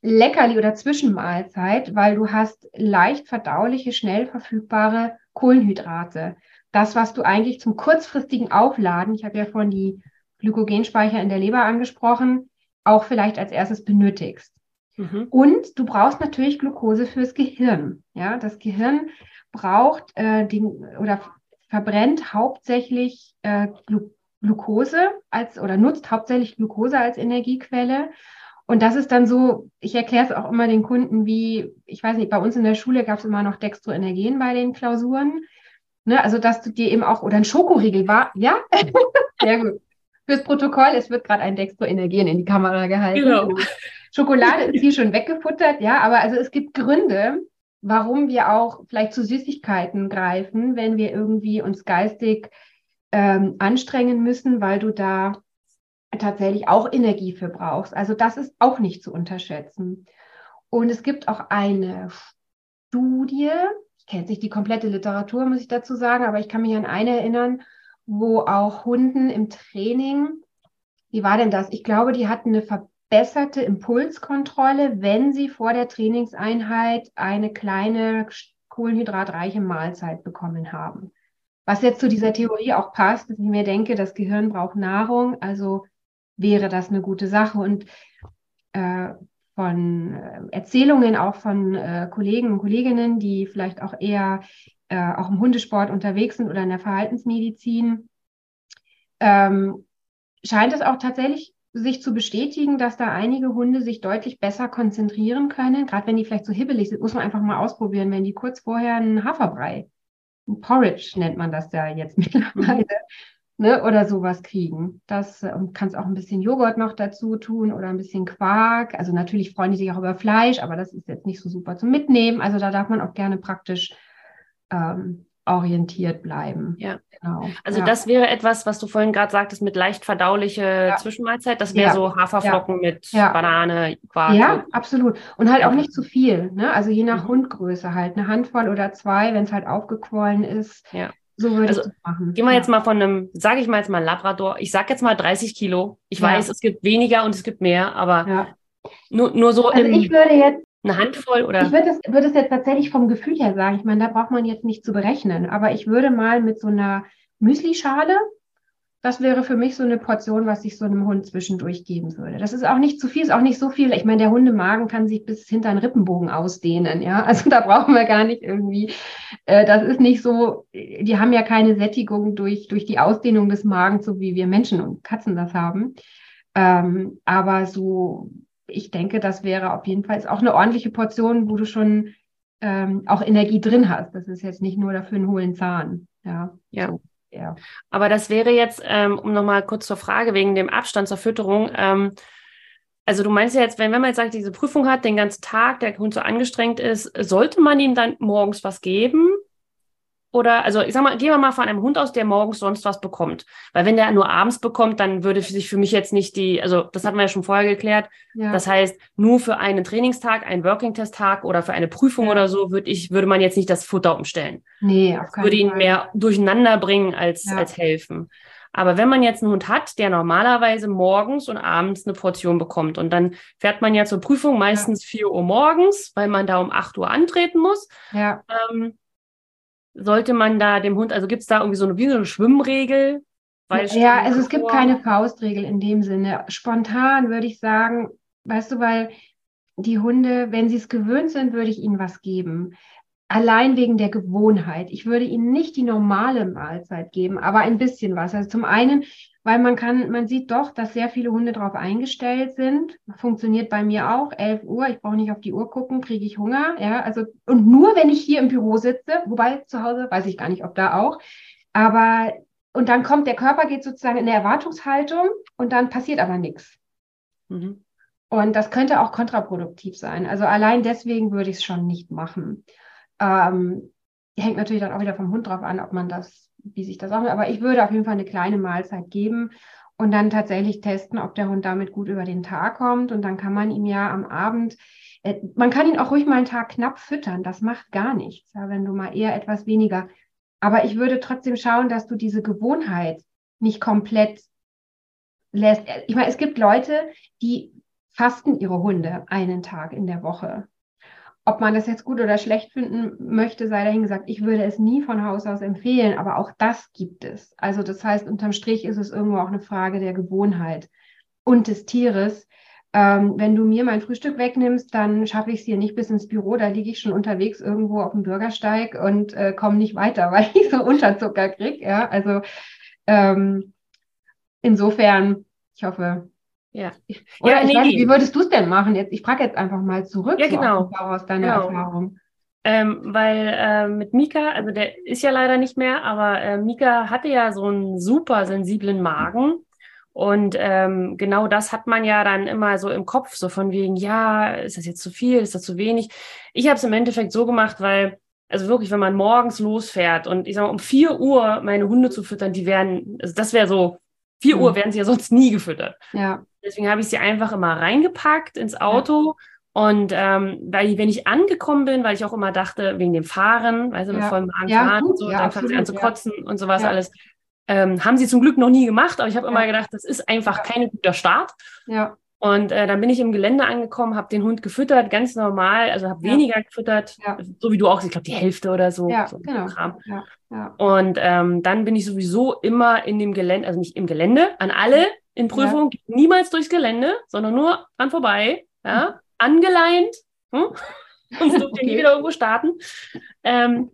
Leckerli oder Zwischenmahlzeit, weil du hast leicht verdauliche, schnell verfügbare Kohlenhydrate das, was du eigentlich zum kurzfristigen Aufladen, ich habe ja vorhin die Glykogenspeicher in der Leber angesprochen, auch vielleicht als erstes benötigst. Mhm. Und du brauchst natürlich Glucose fürs Gehirn. Ja, das Gehirn braucht äh, den, oder verbrennt hauptsächlich äh, Glu Glucose als oder nutzt hauptsächlich Glucose als Energiequelle. Und das ist dann so, ich erkläre es auch immer den Kunden, wie, ich weiß nicht, bei uns in der Schule gab es immer noch Dextroenergen bei den Klausuren. Ne, also, dass du dir eben auch, oder ein Schokoriegel war, ja? Sehr gut. Fürs Protokoll, es wird gerade ein Dextroenergien in die Kamera gehalten. Genau. Schokolade ist hier schon weggefuttert, ja, aber also es gibt Gründe, warum wir auch vielleicht zu Süßigkeiten greifen, wenn wir irgendwie uns geistig ähm, anstrengen müssen, weil du da tatsächlich auch Energie für. Also das ist auch nicht zu unterschätzen. Und es gibt auch eine Studie, kennt sich die komplette Literatur, muss ich dazu sagen, aber ich kann mich an eine erinnern, wo auch Hunden im Training, wie war denn das? Ich glaube, die hatten eine verbesserte Impulskontrolle, wenn sie vor der Trainingseinheit eine kleine kohlenhydratreiche Mahlzeit bekommen haben. Was jetzt zu dieser Theorie auch passt, dass ich mir denke, das Gehirn braucht Nahrung, also wäre das eine gute Sache. Und äh, von äh, Erzählungen auch von äh, Kollegen und Kolleginnen, die vielleicht auch eher äh, auch im Hundesport unterwegs sind oder in der Verhaltensmedizin, ähm, scheint es auch tatsächlich sich zu bestätigen, dass da einige Hunde sich deutlich besser konzentrieren können. Gerade wenn die vielleicht so hibbelig sind, muss man einfach mal ausprobieren, wenn die kurz vorher einen Haferbrei, ein Porridge nennt man das ja jetzt mittlerweile, ne, oder sowas kriegen. Das äh, kannst auch ein bisschen Joghurt noch dazu tun oder ein bisschen Quark. Also natürlich freuen die sich auch über Fleisch, aber das ist jetzt nicht so super zum Mitnehmen. Also da darf man auch gerne praktisch ähm, orientiert bleiben. Ja. Genau. Also ja. das wäre etwas, was du vorhin gerade sagtest, mit leicht verdauliche ja. Zwischenmahlzeit. Das wäre ja. so Haferflocken mit Banane, Quark. Ja, absolut. Und halt auch nicht zu viel. Ne? Also je nach mhm. Hundgröße halt. Eine Handvoll oder zwei, wenn es halt aufgequollen ist. Ja. So würde also, ich das machen. Gehen wir ja. jetzt mal von einem, sage ich mal jetzt mal Labrador, ich sage jetzt mal 30 Kilo. Ich ja. weiß, es gibt weniger und es gibt mehr, aber ja. nur, nur so also ich würde jetzt eine Handvoll oder? Ich würde es, würde es jetzt tatsächlich vom Gefühl her sagen. Ich meine, da braucht man jetzt nicht zu berechnen, aber ich würde mal mit so einer Müslischale das wäre für mich so eine Portion, was ich so einem Hund zwischendurch geben würde. Das ist auch nicht zu viel, ist auch nicht so viel. Ich meine, der Hundemagen kann sich bis hinter den Rippenbogen ausdehnen, ja. Also da brauchen wir gar nicht irgendwie, äh, das ist nicht so, die haben ja keine Sättigung durch, durch die Ausdehnung des Magens, so wie wir Menschen und Katzen das haben. Ähm, aber so, ich denke, das wäre auf jeden Fall auch eine ordentliche Portion, wo du schon ähm, auch Energie drin hast. Das ist jetzt nicht nur dafür einen hohlen Zahn. Ja. Ja. So ja. Aber das wäre jetzt, ähm, um nochmal kurz zur Frage wegen dem Abstand zur Fütterung. Ähm, also du meinst ja jetzt, wenn, wenn man jetzt sagt, diese Prüfung hat, den ganzen Tag, der Hund so angestrengt ist, sollte man ihm dann morgens was geben? Oder, also ich sag mal, gehen wir mal von einem Hund aus, der morgens sonst was bekommt. Weil wenn der nur abends bekommt, dann würde sich für mich jetzt nicht die, also das hatten wir ja schon vorher geklärt. Ja. Das heißt, nur für einen Trainingstag, einen Working-Test-Tag oder für eine Prüfung ja. oder so, würde ich, würde man jetzt nicht das Futter umstellen. Nee, auf keinen Würde ihn Fall. mehr durcheinander bringen als, ja. als helfen. Aber wenn man jetzt einen Hund hat, der normalerweise morgens und abends eine Portion bekommt und dann fährt man ja zur Prüfung meistens ja. 4 Uhr morgens, weil man da um 8 Uhr antreten muss. Ja. Ähm, sollte man da dem Hund, also gibt es da irgendwie so eine, wie so eine Schwimmregel? ja, also es gibt keine Faustregel in dem Sinne. Spontan würde ich sagen, weißt du, weil die Hunde, wenn sie es gewöhnt sind, würde ich ihnen was geben. Allein wegen der Gewohnheit. Ich würde ihnen nicht die normale Mahlzeit geben, aber ein bisschen was. Also zum einen, weil man kann, man sieht doch, dass sehr viele Hunde darauf eingestellt sind. Funktioniert bei mir auch. 11 Uhr, ich brauche nicht auf die Uhr gucken, kriege ich Hunger. Ja, also, und nur wenn ich hier im Büro sitze, wobei zu Hause weiß ich gar nicht, ob da auch. Aber, und dann kommt der Körper, geht sozusagen in eine Erwartungshaltung und dann passiert aber nichts. Mhm. Und das könnte auch kontraproduktiv sein. Also allein deswegen würde ich es schon nicht machen. Ähm, hängt natürlich dann auch wieder vom Hund drauf an, ob man das, wie sich das auch, aber ich würde auf jeden Fall eine kleine Mahlzeit geben und dann tatsächlich testen, ob der Hund damit gut über den Tag kommt. Und dann kann man ihm ja am Abend, äh, man kann ihn auch ruhig mal einen Tag knapp füttern. Das macht gar nichts, ja, wenn du mal eher etwas weniger. Aber ich würde trotzdem schauen, dass du diese Gewohnheit nicht komplett lässt. Ich meine, es gibt Leute, die fasten ihre Hunde einen Tag in der Woche. Ob man das jetzt gut oder schlecht finden möchte, sei dahingesagt. Ich würde es nie von Haus aus empfehlen, aber auch das gibt es. Also das heißt, unterm Strich ist es irgendwo auch eine Frage der Gewohnheit und des Tieres. Ähm, wenn du mir mein Frühstück wegnimmst, dann schaffe ich es hier nicht bis ins Büro. Da liege ich schon unterwegs irgendwo auf dem Bürgersteig und äh, komme nicht weiter, weil ich so Unterzucker kriege. Ja, also ähm, insofern, ich hoffe, ja. Oder ja, nee, weiß, wie würdest du es denn machen? Jetzt, ich frage jetzt einfach mal zurück ja, genau. so aus deiner genau. Erfahrung. Ähm, weil äh, mit Mika, also der ist ja leider nicht mehr, aber äh, Mika hatte ja so einen super sensiblen Magen. Und ähm, genau das hat man ja dann immer so im Kopf, so von wegen, ja, ist das jetzt zu viel, ist das zu wenig? Ich habe es im Endeffekt so gemacht, weil, also wirklich, wenn man morgens losfährt und ich sage mal, um vier Uhr meine Hunde zu füttern, die werden, also das wäre so, vier mhm. Uhr werden sie ja sonst nie gefüttert. Ja. Deswegen habe ich sie einfach immer reingepackt ins Auto. Ja. Und ähm, weil, wenn ich angekommen bin, weil ich auch immer dachte, wegen dem Fahren, weißt du, ja. voll Magen ja, fahren und so, ja, dann fangen sie an zu kotzen und sowas alles. Ähm, haben sie zum Glück noch nie gemacht, aber ich habe immer gedacht, das ist einfach kein guter Start. Ja. Und äh, dann bin ich im Gelände angekommen, habe den Hund gefüttert, ganz normal, also habe weniger gefüttert, so wie du auch, ich glaube die Hälfte oder so. Ja, so genau. Und ähm, dann bin ich sowieso immer in dem Gelände, also nicht im Gelände, an alle in Prüfungen ja. niemals durchs Gelände, sondern nur dran vorbei, ja, mhm. angeleint, hm? und durfte okay. nie wieder irgendwo starten. Ähm,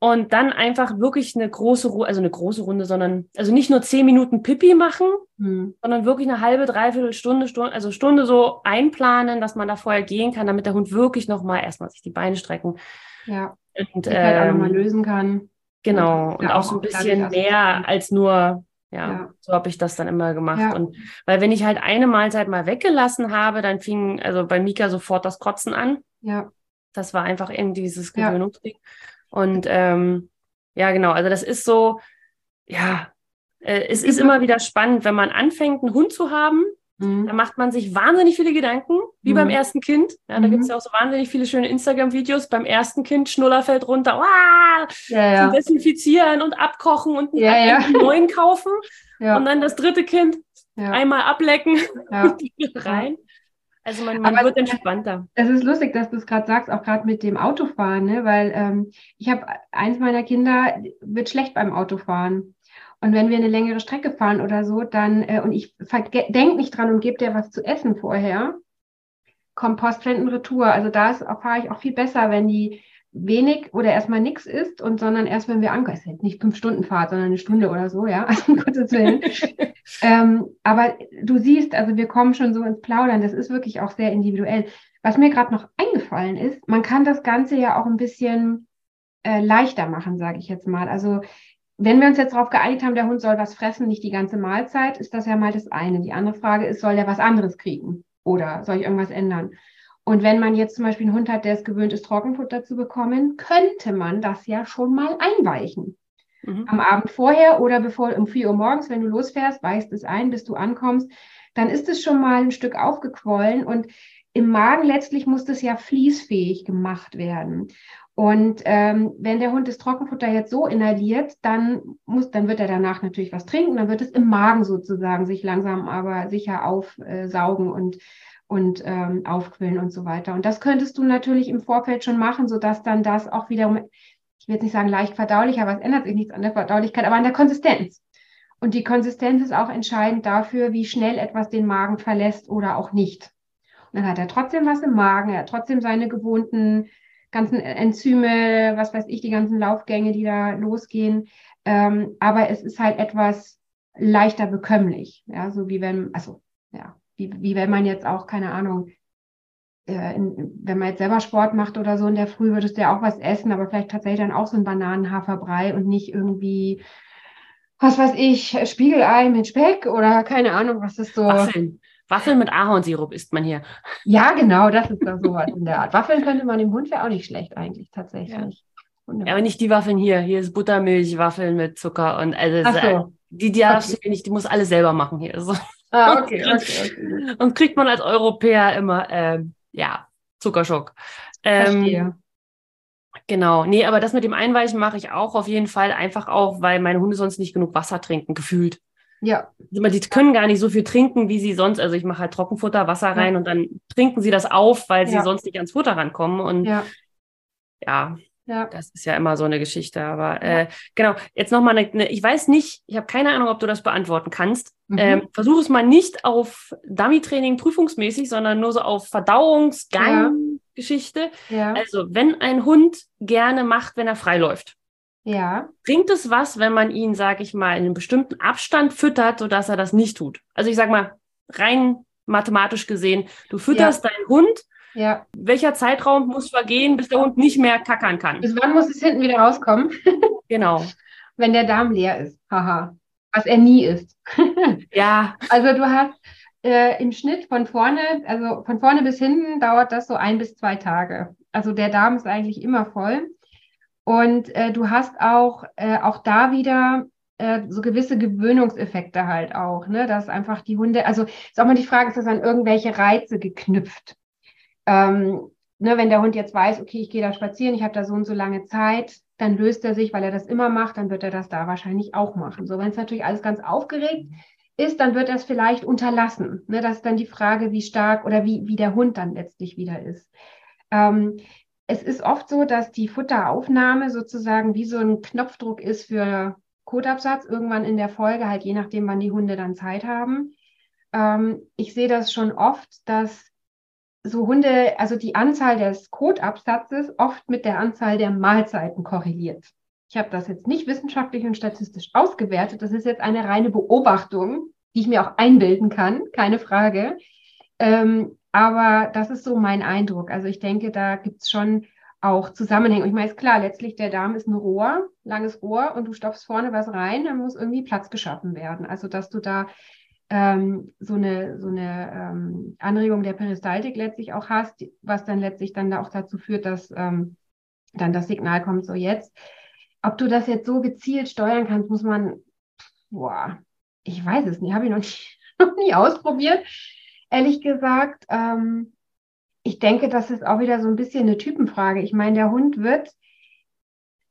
und dann einfach wirklich eine große Runde, also eine große Runde, sondern also nicht nur zehn Minuten Pipi machen, mhm. sondern wirklich eine halbe, dreiviertel Stunde, Stunde, also Stunde so einplanen, dass man da vorher gehen kann, damit der Hund wirklich nochmal erstmal sich die Beine strecken. Ja. Und ähm, halt auch nochmal lösen kann. Genau. Und auch so ein bisschen mehr als nur ja, ja. so habe ich das dann immer gemacht. Ja. Und weil wenn ich halt eine Mahlzeit mal weggelassen habe, dann fing also bei Mika sofort das Kotzen an. Ja. Das war einfach irgendwie dieses Gewöhnungsding. Ja. Und ähm, ja, genau, also das ist so, ja, äh, es ist immer wieder spannend, wenn man anfängt, einen Hund zu haben, Mhm. Da macht man sich wahnsinnig viele Gedanken, wie mhm. beim ersten Kind. Ja, da mhm. gibt es ja auch so wahnsinnig viele schöne Instagram-Videos. Beim ersten Kind, Schnuller fällt runter, ja, ja. desinfizieren und abkochen und einen, ja, ja. neuen kaufen. Und dann das dritte Kind, einmal ablecken ja. rein. Also man, man wird entspannter. Es ist lustig, dass du es gerade sagst, auch gerade mit dem Autofahren, ne? weil ähm, ich habe eins meiner Kinder wird schlecht beim Autofahren. Und wenn wir eine längere Strecke fahren oder so, dann, äh, und ich denke nicht dran und gebe dir was zu essen vorher, kommt Postflendenretour. Also da fahre ich auch viel besser, wenn die wenig oder erstmal nichts ist und sondern erst wenn wir ankommen. Ist jetzt nicht fünf Stunden Fahrt, sondern eine Stunde oder so, ja, also um Gottes Willen. ähm, aber du siehst, also wir kommen schon so ins Plaudern. Das ist wirklich auch sehr individuell. Was mir gerade noch eingefallen ist, man kann das Ganze ja auch ein bisschen äh, leichter machen, sage ich jetzt mal. Also wenn wir uns jetzt darauf geeinigt haben, der Hund soll was fressen, nicht die ganze Mahlzeit, ist das ja mal das eine. Die andere Frage ist, soll der was anderes kriegen oder soll ich irgendwas ändern? Und wenn man jetzt zum Beispiel einen Hund hat, der es gewöhnt ist, Trockenfutter zu bekommen, könnte man das ja schon mal einweichen. Mhm. Am Abend vorher oder bevor um 4 Uhr morgens, wenn du losfährst, weichst es ein, bis du ankommst, dann ist es schon mal ein Stück aufgequollen und im Magen letztlich muss das ja fließfähig gemacht werden. Und ähm, wenn der Hund das Trockenfutter jetzt so inhaliert, dann muss, dann wird er danach natürlich was trinken, dann wird es im Magen sozusagen sich langsam aber sicher aufsaugen und und ähm, aufquillen und so weiter. Und das könntest du natürlich im Vorfeld schon machen, sodass dann das auch wiederum, ich will jetzt nicht sagen leicht verdaulich, aber es ändert sich nichts an der Verdaulichkeit, aber an der Konsistenz. Und die Konsistenz ist auch entscheidend dafür, wie schnell etwas den Magen verlässt oder auch nicht. Und dann hat er trotzdem was im Magen, er hat trotzdem seine gewohnten ganzen Enzyme, was weiß ich, die ganzen Laufgänge, die da losgehen. Ähm, aber es ist halt etwas leichter bekömmlich. Ja, so wie wenn, also, ja, wie, wie wenn man jetzt auch, keine Ahnung, äh, in, wenn man jetzt selber Sport macht oder so in der Früh, würdest du ja auch was essen, aber vielleicht tatsächlich dann auch so ein Bananenhaferbrei und nicht irgendwie, was weiß ich, Spiegelei mit Speck oder keine Ahnung, was ist so. Waffeln. Waffeln mit Ahornsirup isst man hier. Ja, genau, das ist doch sowas in der Art. Waffeln könnte man dem Hund wäre auch nicht schlecht eigentlich, tatsächlich. Ja. ja. aber nicht die Waffeln hier. Hier ist Buttermilch, Waffeln mit Zucker und also so. die, die darfst okay. du nicht, die muss alles selber machen hier. So. Ah, okay, okay, okay. Und kriegt man als Europäer immer, ähm, ja, Zuckerschock. Ähm, Verstehe. Genau, nee, aber das mit dem Einweichen mache ich auch auf jeden Fall einfach auch, weil meine Hunde sonst nicht genug Wasser trinken, gefühlt. Ja. Die können gar nicht so viel trinken, wie sie sonst. Also ich mache halt Trockenfutter, Wasser rein ja. und dann trinken sie das auf, weil sie ja. sonst nicht ans Futter rankommen. Und ja, ja ja. Das ist ja immer so eine Geschichte. Aber äh, genau, jetzt nochmal eine, eine, ich weiß nicht, ich habe keine Ahnung, ob du das beantworten kannst. Mhm. Ähm, versuch es mal nicht auf Dummy-Training prüfungsmäßig, sondern nur so auf Verdauungsgang-Geschichte. Ja. Also, wenn ein Hund gerne macht, wenn er frei läuft. Ja. Bringt es was, wenn man ihn, sage ich mal, in einem bestimmten Abstand füttert, sodass er das nicht tut? Also ich sage mal, rein mathematisch gesehen, du fütterst ja. deinen Hund ja. Welcher Zeitraum muss vergehen, bis der Hund nicht mehr kackern kann? Bis wann muss es hinten wieder rauskommen? genau. Wenn der Darm leer ist. Haha. Was er nie ist. ja. Also du hast äh, im Schnitt von vorne, also von vorne bis hinten dauert das so ein bis zwei Tage. Also der Darm ist eigentlich immer voll. Und äh, du hast auch, äh, auch da wieder äh, so gewisse Gewöhnungseffekte halt auch, ne? Dass einfach die Hunde, also ist auch mal die Frage, ist das an irgendwelche Reize geknüpft? Ähm, ne, wenn der Hund jetzt weiß, okay, ich gehe da spazieren, ich habe da so und so lange Zeit, dann löst er sich, weil er das immer macht, dann wird er das da wahrscheinlich auch machen. So, wenn es natürlich alles ganz aufgeregt ist, dann wird er es vielleicht unterlassen. Ne, das ist dann die Frage, wie stark oder wie, wie der Hund dann letztlich wieder ist. Ähm, es ist oft so, dass die Futteraufnahme sozusagen wie so ein Knopfdruck ist für Kotabsatz, irgendwann in der Folge, halt je nachdem, wann die Hunde dann Zeit haben. Ähm, ich sehe das schon oft, dass so Hunde, also die Anzahl des Kotabsatzes oft mit der Anzahl der Mahlzeiten korreliert. Ich habe das jetzt nicht wissenschaftlich und statistisch ausgewertet. Das ist jetzt eine reine Beobachtung, die ich mir auch einbilden kann, keine Frage. Ähm, aber das ist so mein Eindruck. Also ich denke, da gibt es schon auch Zusammenhänge. Ich meine, ist klar, letztlich der Darm ist ein Rohr, langes Rohr und du stopfst vorne was rein, dann muss irgendwie Platz geschaffen werden. Also dass du da ähm, so eine, so eine ähm, Anregung der Peristaltik letztlich auch hast, was dann letztlich dann auch dazu führt, dass ähm, dann das Signal kommt, so jetzt. Ob du das jetzt so gezielt steuern kannst, muss man, boah, ich weiß es nicht, habe ich noch, nicht, noch nie ausprobiert, ehrlich gesagt. Ähm, ich denke, das ist auch wieder so ein bisschen eine Typenfrage. Ich meine, der Hund wird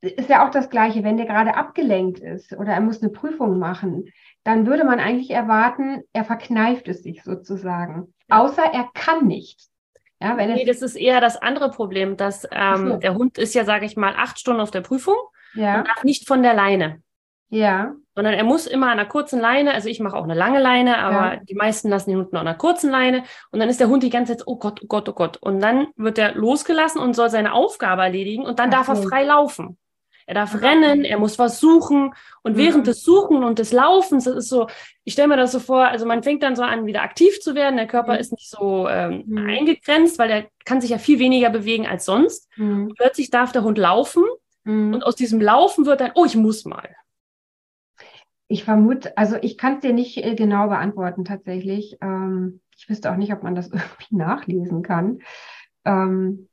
ist ja auch das Gleiche, wenn der gerade abgelenkt ist oder er muss eine Prüfung machen, dann würde man eigentlich erwarten, er verkneift es sich sozusagen. Außer er kann nicht. Ja, nee, das ist eher das andere Problem, dass ähm, so. der Hund ist ja, sage ich mal, acht Stunden auf der Prüfung ja. und darf nicht von der Leine. Ja. Sondern er muss immer an einer kurzen Leine, also ich mache auch eine lange Leine, aber ja. die meisten lassen den Hund noch an einer kurzen Leine und dann ist der Hund die ganze Zeit, oh Gott, oh Gott, oh Gott. Und dann wird er losgelassen und soll seine Aufgabe erledigen und dann Ach darf er frei laufen. Er darf rennen, er muss was suchen. Und mhm. während des Suchen und des Laufens, das ist so, ich stelle mir das so vor, also man fängt dann so an, wieder aktiv zu werden. Der Körper mhm. ist nicht so ähm, mhm. eingegrenzt, weil er kann sich ja viel weniger bewegen als sonst. Mhm. Plötzlich darf der Hund laufen mhm. und aus diesem Laufen wird dann, oh, ich muss mal. Ich vermute, also ich kann es dir nicht äh, genau beantworten tatsächlich. Ähm, ich wüsste auch nicht, ob man das irgendwie nachlesen kann. Ähm,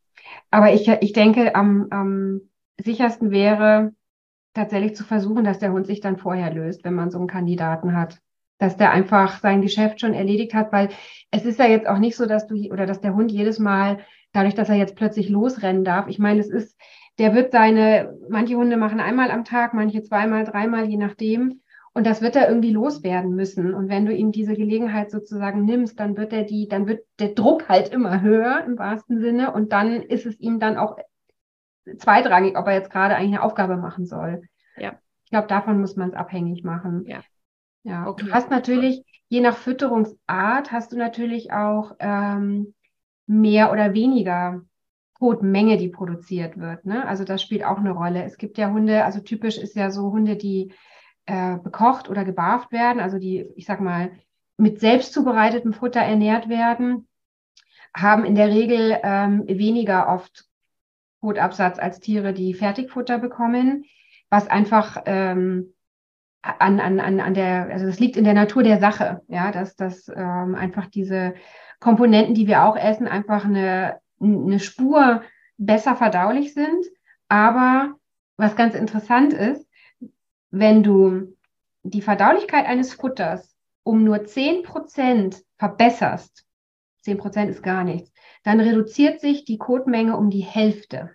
aber ich, ich denke, am, am sichersten wäre tatsächlich zu versuchen, dass der Hund sich dann vorher löst, wenn man so einen Kandidaten hat. Dass der einfach sein Geschäft schon erledigt hat, weil es ist ja jetzt auch nicht so, dass du oder dass der Hund jedes Mal, dadurch, dass er jetzt plötzlich losrennen darf, ich meine, es ist, der wird seine, manche Hunde machen einmal am Tag, manche zweimal, dreimal, je nachdem. Und das wird er irgendwie loswerden müssen. Und wenn du ihm diese Gelegenheit sozusagen nimmst, dann wird er die, dann wird der Druck halt immer höher im wahrsten Sinne. Und dann ist es ihm dann auch zweitrangig, ob er jetzt gerade eigentlich eine Aufgabe machen soll. Ja. Ich glaube, davon muss man es abhängig machen. Ja. Ja. Okay. Du hast natürlich, je nach Fütterungsart, hast du natürlich auch ähm, mehr oder weniger Kotmenge, die produziert wird. Ne? Also das spielt auch eine Rolle. Es gibt ja Hunde, also typisch ist ja so Hunde, die äh, bekocht oder gebarft werden, also die, ich sag mal, mit selbst zubereitetem Futter ernährt werden, haben in der Regel ähm, weniger oft Kotabsatz als Tiere, die Fertigfutter bekommen, was einfach ähm, an, an, an, an der, also das liegt in der Natur der Sache, ja, dass, dass ähm, einfach diese Komponenten, die wir auch essen, einfach eine, eine Spur besser verdaulich sind. Aber was ganz interessant ist, wenn du die Verdaulichkeit eines Futters um nur 10% verbesserst, 10% ist gar nichts, dann reduziert sich die Kotmenge um die Hälfte.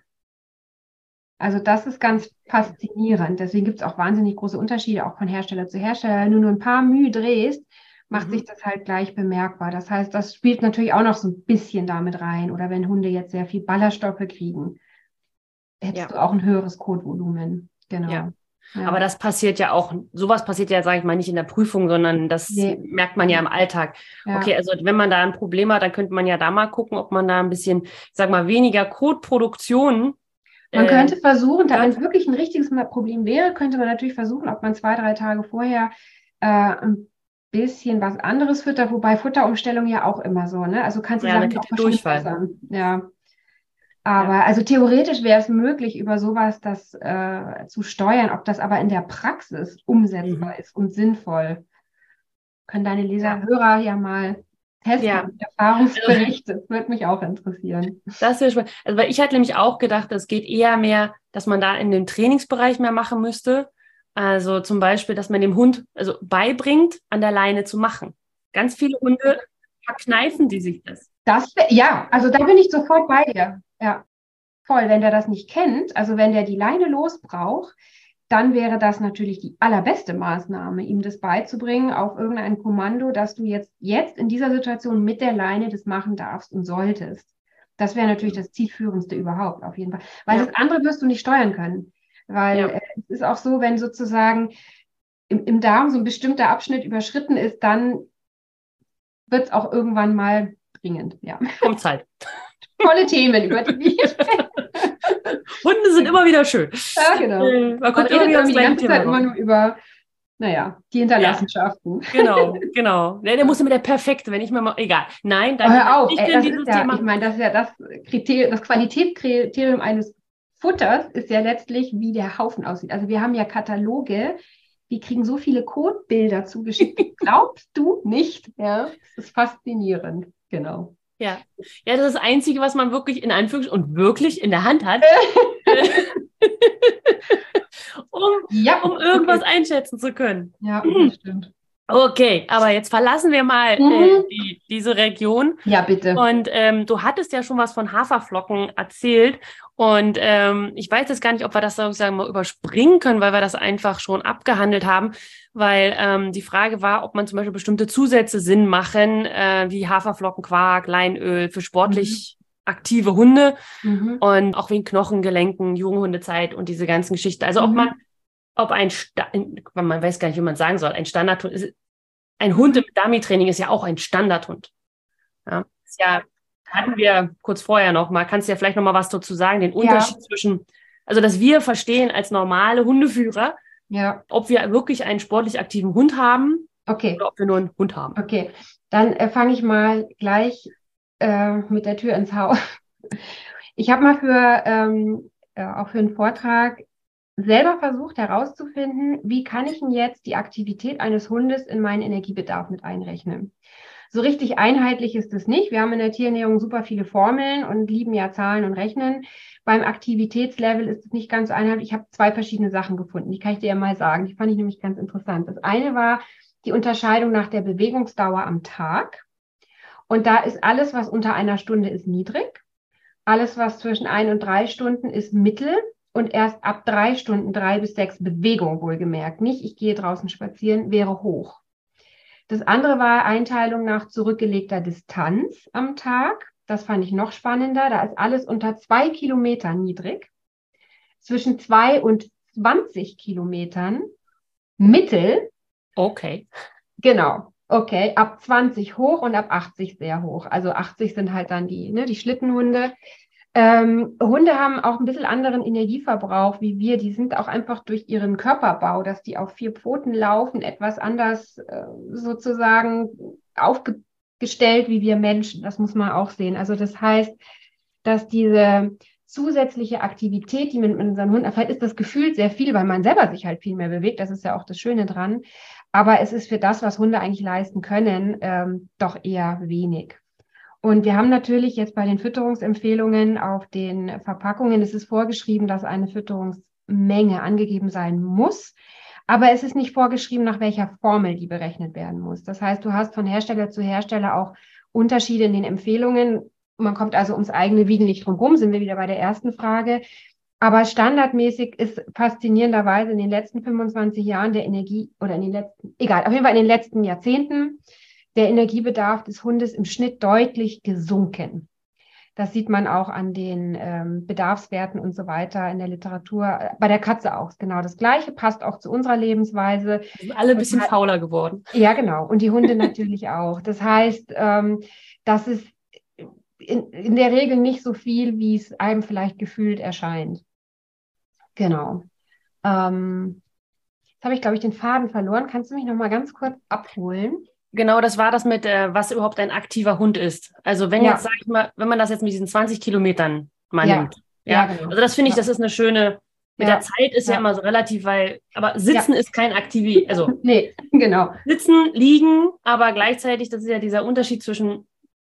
Also das ist ganz faszinierend. Deswegen gibt es auch wahnsinnig große Unterschiede, auch von Hersteller zu Hersteller. Wenn du nur ein paar Mühe drehst, macht mhm. sich das halt gleich bemerkbar. Das heißt, das spielt natürlich auch noch so ein bisschen damit rein. Oder wenn Hunde jetzt sehr viel Ballaststoffe kriegen, hättest ja. du auch ein höheres Kotvolumen. Genau. Ja. Ja. Aber das passiert ja auch, sowas passiert ja, sage ich mal, nicht in der Prüfung, sondern das nee. merkt man ja im Alltag. Ja. Okay, also wenn man da ein Problem hat, dann könnte man ja da mal gucken, ob man da ein bisschen, ich sag mal, weniger Kotproduktion. Man äh, könnte versuchen, da wenn es wirklich ein richtiges Problem wäre, könnte man natürlich versuchen, ob man zwei, drei Tage vorher äh, ein bisschen was anderes füttert, wobei Futterumstellung ja auch immer so, ne? Also kannst du ja, sagen, auch Durchfall. Ja. Aber ja. also theoretisch wäre es möglich, über sowas das äh, zu steuern. Ob das aber in der Praxis umsetzbar mhm. ist und sinnvoll, können deine Leser, ja. Hörer ja mal testen. Ja. Erfahrungsberichte, das würde mich auch interessieren. Das wäre spannend. Also, weil ich hatte nämlich auch gedacht, es geht eher mehr, dass man da in dem Trainingsbereich mehr machen müsste. Also zum Beispiel, dass man dem Hund also beibringt, an der Leine zu machen. Ganz viele Hunde verkneifen die sich das. Das, ja, also da bin ich sofort bei dir. Ja, voll. Wenn der das nicht kennt, also wenn der die Leine losbraucht, dann wäre das natürlich die allerbeste Maßnahme, ihm das beizubringen auf irgendein Kommando, dass du jetzt, jetzt in dieser Situation mit der Leine das machen darfst und solltest. Das wäre natürlich das zielführendste überhaupt, auf jeden Fall. Weil ja. das andere wirst du nicht steuern können. Weil ja. äh, es ist auch so, wenn sozusagen im, im Darm so ein bestimmter Abschnitt überschritten ist, dann wird es auch irgendwann mal dringend. Ja. Kommt Zeit tolle Themen, über die wir sprechen. Hunde sind immer wieder schön. Ja, genau. Äh, man, man redet irgendwie die ganze Zeit immer nur über, naja, die Hinterlassenschaften. Ja, genau, genau. Der, der muss immer der Perfekte, wenn ich mir mal, egal. Nein, dann oh, hör auf, ey, das ist ja, Ich meine, das ist ja das Kriterium, das Qualitätskriterium eines Futters ist ja letztlich, wie der Haufen aussieht. Also wir haben ja Kataloge, wir kriegen so viele Codebilder zugeschickt. Glaubst du nicht? Ja, das ist faszinierend. Genau. Ja. ja, das ist das Einzige, was man wirklich in Anführungsstrichen und wirklich in der Hand hat, um, ja, um irgendwas einschätzen zu können. Ja, das stimmt. Okay, aber jetzt verlassen wir mal äh, mhm. äh, die, diese Region. Ja, bitte. Und ähm, du hattest ja schon was von Haferflocken erzählt. Und ähm, ich weiß jetzt gar nicht, ob wir das sozusagen mal überspringen können, weil wir das einfach schon abgehandelt haben. Weil ähm, die Frage war, ob man zum Beispiel bestimmte Zusätze Sinn machen, äh, wie Haferflocken, Quark, Leinöl für sportlich mhm. aktive Hunde mhm. und auch wegen Knochen, Gelenken, Junghundezeit und diese ganzen Geschichten. Also ob mhm. man ob ein, Sta man weiß gar nicht, wie man sagen soll, ein Standardhund ist, ein Hund im Dummy-Training ist ja auch ein Standardhund. Ja, ja, hatten wir kurz vorher noch mal, kannst du ja vielleicht noch mal was dazu sagen, den Unterschied ja. zwischen, also dass wir verstehen als normale Hundeführer, ja. ob wir wirklich einen sportlich aktiven Hund haben okay. oder ob wir nur einen Hund haben. Okay, dann äh, fange ich mal gleich äh, mit der Tür ins Haus. Ich habe mal für ähm, äh, auch für einen Vortrag selber versucht herauszufinden, wie kann ich denn jetzt die Aktivität eines Hundes in meinen Energiebedarf mit einrechnen. So richtig einheitlich ist es nicht. Wir haben in der Tierernährung super viele Formeln und lieben ja Zahlen und Rechnen. Beim Aktivitätslevel ist es nicht ganz einheitlich. Ich habe zwei verschiedene Sachen gefunden, die kann ich dir ja mal sagen. Die fand ich nämlich ganz interessant. Das eine war die Unterscheidung nach der Bewegungsdauer am Tag. Und da ist alles, was unter einer Stunde ist, niedrig. Alles, was zwischen ein und drei Stunden ist, mittel. Und erst ab drei Stunden, drei bis sechs Bewegung wohlgemerkt. Nicht, ich gehe draußen spazieren, wäre hoch. Das andere war Einteilung nach zurückgelegter Distanz am Tag. Das fand ich noch spannender. Da ist alles unter zwei Kilometern niedrig. Zwischen zwei und 20 Kilometern mittel. Okay. Genau. Okay, ab 20 hoch und ab 80 sehr hoch. Also 80 sind halt dann die, ne, die Schlittenhunde. Ähm, Hunde haben auch ein bisschen anderen Energieverbrauch wie wir. Die sind auch einfach durch ihren Körperbau, dass die auf vier Pfoten laufen, etwas anders äh, sozusagen aufgestellt wie wir Menschen. Das muss man auch sehen. Also das heißt, dass diese zusätzliche Aktivität, die man mit unseren Hunden erfährt, ist das Gefühl sehr viel, weil man selber sich halt viel mehr bewegt. Das ist ja auch das Schöne dran. Aber es ist für das, was Hunde eigentlich leisten können, ähm, doch eher wenig. Und wir haben natürlich jetzt bei den Fütterungsempfehlungen auf den Verpackungen, es ist vorgeschrieben, dass eine Fütterungsmenge angegeben sein muss. Aber es ist nicht vorgeschrieben, nach welcher Formel die berechnet werden muss. Das heißt, du hast von Hersteller zu Hersteller auch Unterschiede in den Empfehlungen. Man kommt also ums eigene Wiegen nicht drum rum, sind wir wieder bei der ersten Frage. Aber standardmäßig ist faszinierenderweise in den letzten 25 Jahren der Energie oder in den letzten, egal, auf jeden Fall in den letzten Jahrzehnten der Energiebedarf des Hundes im Schnitt deutlich gesunken. Das sieht man auch an den ähm, Bedarfswerten und so weiter in der Literatur. Bei der Katze auch genau das Gleiche, passt auch zu unserer Lebensweise. Sind alle ein bisschen hat, fauler geworden. Ja, genau. Und die Hunde natürlich auch. Das heißt, ähm, das ist in, in der Regel nicht so viel, wie es einem vielleicht gefühlt erscheint. Genau. Ähm, jetzt habe ich, glaube ich, den Faden verloren. Kannst du mich noch mal ganz kurz abholen? Genau, das war das mit, äh, was überhaupt ein aktiver Hund ist. Also wenn ja. jetzt, sag ich mal, wenn man das jetzt mit diesen 20 Kilometern mal ja. nimmt. Ja, ja genau. also das finde ich, das ist eine schöne, mit der Zeit ist ja. immer so relativ, weil, aber Sitzen ist kein aktivi, also nee, genau. Sitzen, liegen, aber gleichzeitig, das ist ja dieser Unterschied zwischen,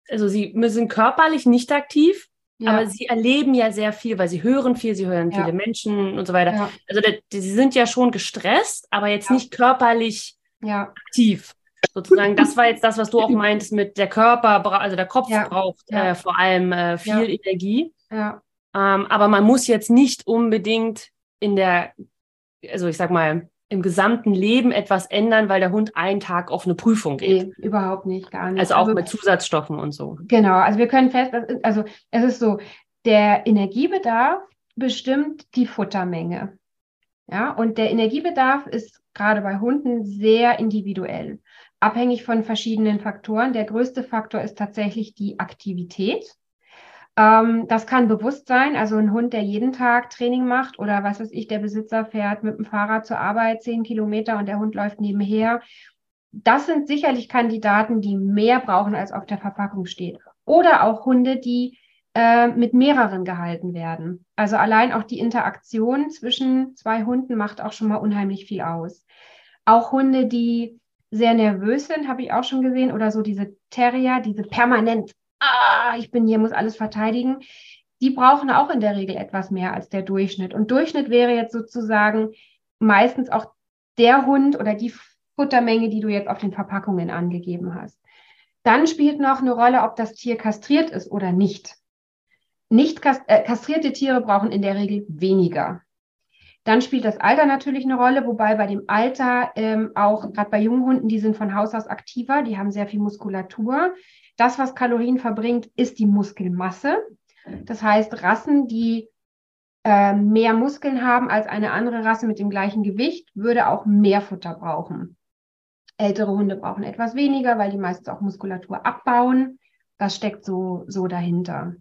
also sie sind körperlich nicht aktiv. Aber sie erleben ja sehr viel, weil sie hören viel, sie hören viele Menschen und so weiter. Also der, die, sie sind ja schon gestresst, aber jetzt nicht körperlich aktiv. Sozusagen, das war jetzt das, was du auch meintest mit der Körper, also der Kopf braucht äh, vor allem äh, viel Energie. Ähm, aber man muss jetzt nicht unbedingt in der, also ich sag mal, im gesamten Leben etwas ändern, weil der Hund einen Tag auf eine Prüfung geht. Nee, überhaupt nicht, gar nicht. Also auch also, mit Zusatzstoffen und so. Genau, also wir können fest, also es ist so, der Energiebedarf bestimmt die Futtermenge. Ja, und der Energiebedarf ist gerade bei Hunden sehr individuell, abhängig von verschiedenen Faktoren. Der größte Faktor ist tatsächlich die Aktivität. Ähm, das kann bewusst sein, also ein Hund, der jeden Tag Training macht oder was weiß ich, der Besitzer fährt mit dem Fahrrad zur Arbeit zehn Kilometer und der Hund läuft nebenher. Das sind sicherlich Kandidaten, die mehr brauchen, als auf der Verpackung steht. Oder auch Hunde, die äh, mit mehreren gehalten werden. Also allein auch die Interaktion zwischen zwei Hunden macht auch schon mal unheimlich viel aus. Auch Hunde, die sehr nervös sind, habe ich auch schon gesehen, oder so diese Terrier, diese permanent ah, ich bin hier, muss alles verteidigen, die brauchen auch in der Regel etwas mehr als der Durchschnitt. Und Durchschnitt wäre jetzt sozusagen meistens auch der Hund oder die Futtermenge, die du jetzt auf den Verpackungen angegeben hast. Dann spielt noch eine Rolle, ob das Tier kastriert ist oder nicht. Nicht äh, kastrierte Tiere brauchen in der Regel weniger. Dann spielt das Alter natürlich eine Rolle, wobei bei dem Alter ähm, auch gerade bei jungen Hunden, die sind von Haus aus aktiver, die haben sehr viel Muskulatur. Das, was Kalorien verbringt, ist die Muskelmasse. Das heißt, Rassen, die äh, mehr Muskeln haben als eine andere Rasse mit dem gleichen Gewicht, würde auch mehr Futter brauchen. Ältere Hunde brauchen etwas weniger, weil die meistens auch Muskulatur abbauen. Das steckt so, so dahinter.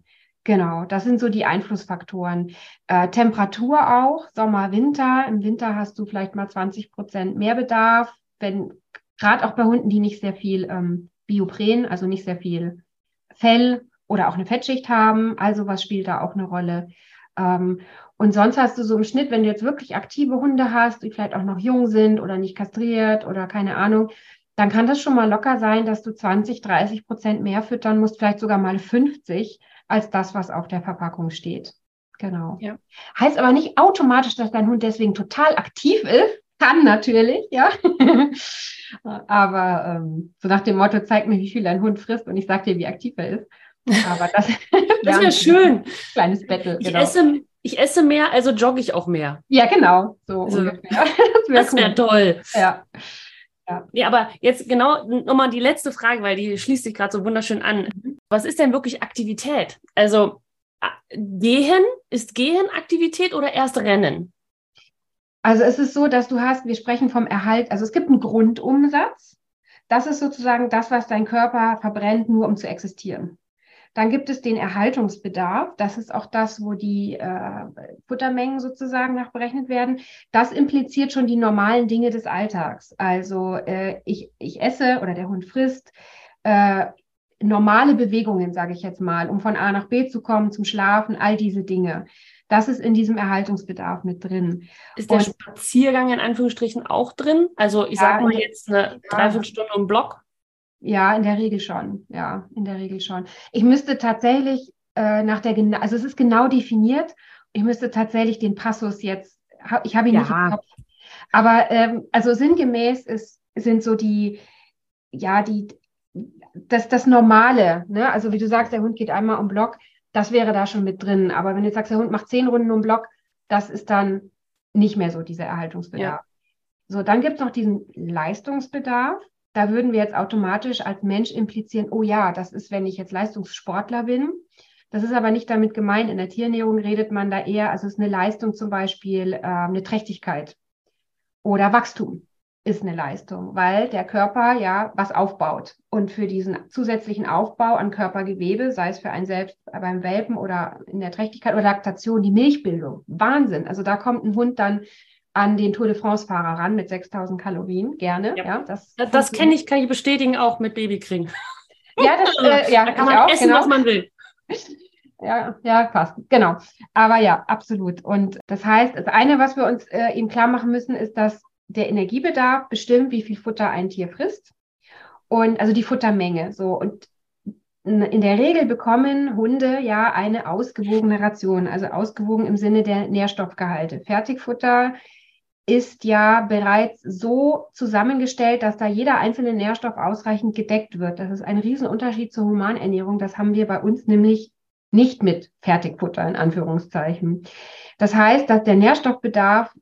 Genau, das sind so die Einflussfaktoren. Äh, Temperatur auch, Sommer, Winter. Im Winter hast du vielleicht mal 20 Prozent mehr Bedarf, wenn gerade auch bei Hunden, die nicht sehr viel ähm, Biopren, also nicht sehr viel Fell oder auch eine Fettschicht haben. Also was spielt da auch eine Rolle? Ähm, und sonst hast du so im Schnitt, wenn du jetzt wirklich aktive Hunde hast, die vielleicht auch noch jung sind oder nicht kastriert oder keine Ahnung, dann kann das schon mal locker sein, dass du 20, 30 Prozent mehr füttern musst, vielleicht sogar mal 50 als das, was auf der Verpackung steht. Genau. Ja. Heißt aber nicht automatisch, dass dein Hund deswegen total aktiv ist. Kann natürlich, ja. aber ähm, so nach dem Motto, zeig mir, wie viel dein Hund frisst und ich sag dir, wie aktiv er ist. Aber das, das wäre schön. Kleines Battle. Ich, genau. esse, ich esse mehr, also jogge ich auch mehr. Ja, genau. So also. Das wäre wär toll. Ja. Ja. ja, aber jetzt genau nochmal die letzte Frage, weil die schließt sich gerade so wunderschön an. Mhm. Was ist denn wirklich Aktivität? Also gehen, ist Gehen Aktivität oder erst Rennen? Also es ist so, dass du hast, wir sprechen vom Erhalt, also es gibt einen Grundumsatz. Das ist sozusagen das, was dein Körper verbrennt, nur um zu existieren. Dann gibt es den Erhaltungsbedarf. Das ist auch das, wo die äh, Futtermengen sozusagen nachberechnet werden. Das impliziert schon die normalen Dinge des Alltags. Also äh, ich, ich esse oder der Hund frisst. Äh, normale Bewegungen, sage ich jetzt mal, um von A nach B zu kommen, zum Schlafen, all diese Dinge. Das ist in diesem Erhaltungsbedarf mit drin. Ist der Und, Spaziergang in Anführungsstrichen auch drin? Also ich ja, sage mal jetzt eine Dreiviertelstunde im Block. Ja, in der Regel schon. Ja, in der Regel schon. Ich müsste tatsächlich äh, nach der, also es ist genau definiert. Ich müsste tatsächlich den Passus jetzt, ich habe ihn ja. nicht im Kopf. Aber ähm, also sinngemäß ist, sind so die, ja, die, das, das Normale, ne? Also wie du sagst, der Hund geht einmal um Block, das wäre da schon mit drin. Aber wenn du jetzt sagst, der Hund macht zehn Runden um Block, das ist dann nicht mehr so dieser Erhaltungsbedarf. Ja. So, dann gibt es noch diesen Leistungsbedarf da würden wir jetzt automatisch als Mensch implizieren, oh ja, das ist, wenn ich jetzt Leistungssportler bin. Das ist aber nicht damit gemeint. In der Tierernährung redet man da eher, also es ist eine Leistung zum Beispiel, äh, eine Trächtigkeit oder Wachstum ist eine Leistung, weil der Körper ja was aufbaut. Und für diesen zusätzlichen Aufbau an Körpergewebe, sei es für einen selbst beim Welpen oder in der Trächtigkeit oder Laktation, die Milchbildung, Wahnsinn. Also da kommt ein Hund dann an den Tour de France-Fahrer ran mit 6000 Kalorien, gerne. Ja, ja das, das, das kenne ich, kann ich bestätigen, auch mit Babykring. Ja, das äh, ja, da kann man auch, essen, genau. was man will. Ja, ja, fast. Genau. Aber ja, absolut. Und das heißt, das eine, was wir uns äh, eben klar machen müssen, ist, dass der Energiebedarf bestimmt, wie viel Futter ein Tier frisst. Und also die Futtermenge. So. Und in der Regel bekommen Hunde ja eine ausgewogene Ration, also ausgewogen im Sinne der Nährstoffgehalte. Fertigfutter ist ja bereits so zusammengestellt, dass da jeder einzelne Nährstoff ausreichend gedeckt wird. Das ist ein Riesenunterschied zur Humanernährung. Das haben wir bei uns nämlich nicht mit Fertigfutter in Anführungszeichen. Das heißt, dass der Nährstoffbedarf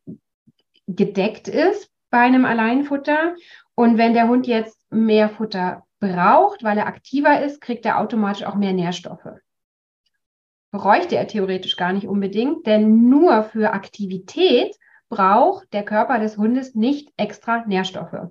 gedeckt ist bei einem Alleinfutter. Und wenn der Hund jetzt mehr Futter braucht, weil er aktiver ist, kriegt er automatisch auch mehr Nährstoffe. Bräuchte er theoretisch gar nicht unbedingt, denn nur für Aktivität braucht der Körper des Hundes nicht extra Nährstoffe.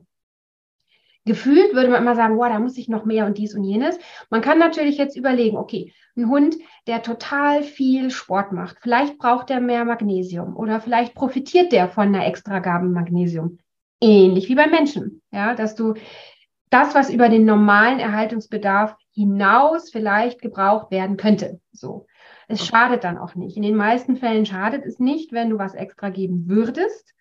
Gefühlt würde man immer sagen, wow, da muss ich noch mehr und dies und jenes. Man kann natürlich jetzt überlegen, okay, ein Hund, der total viel Sport macht, vielleicht braucht er mehr Magnesium oder vielleicht profitiert der von einer Extragabe Magnesium. Ähnlich wie beim Menschen, ja, dass du das, was über den normalen Erhaltungsbedarf hinaus vielleicht gebraucht werden könnte, so. Es schadet dann auch nicht. In den meisten Fällen schadet es nicht, wenn du was extra geben würdest.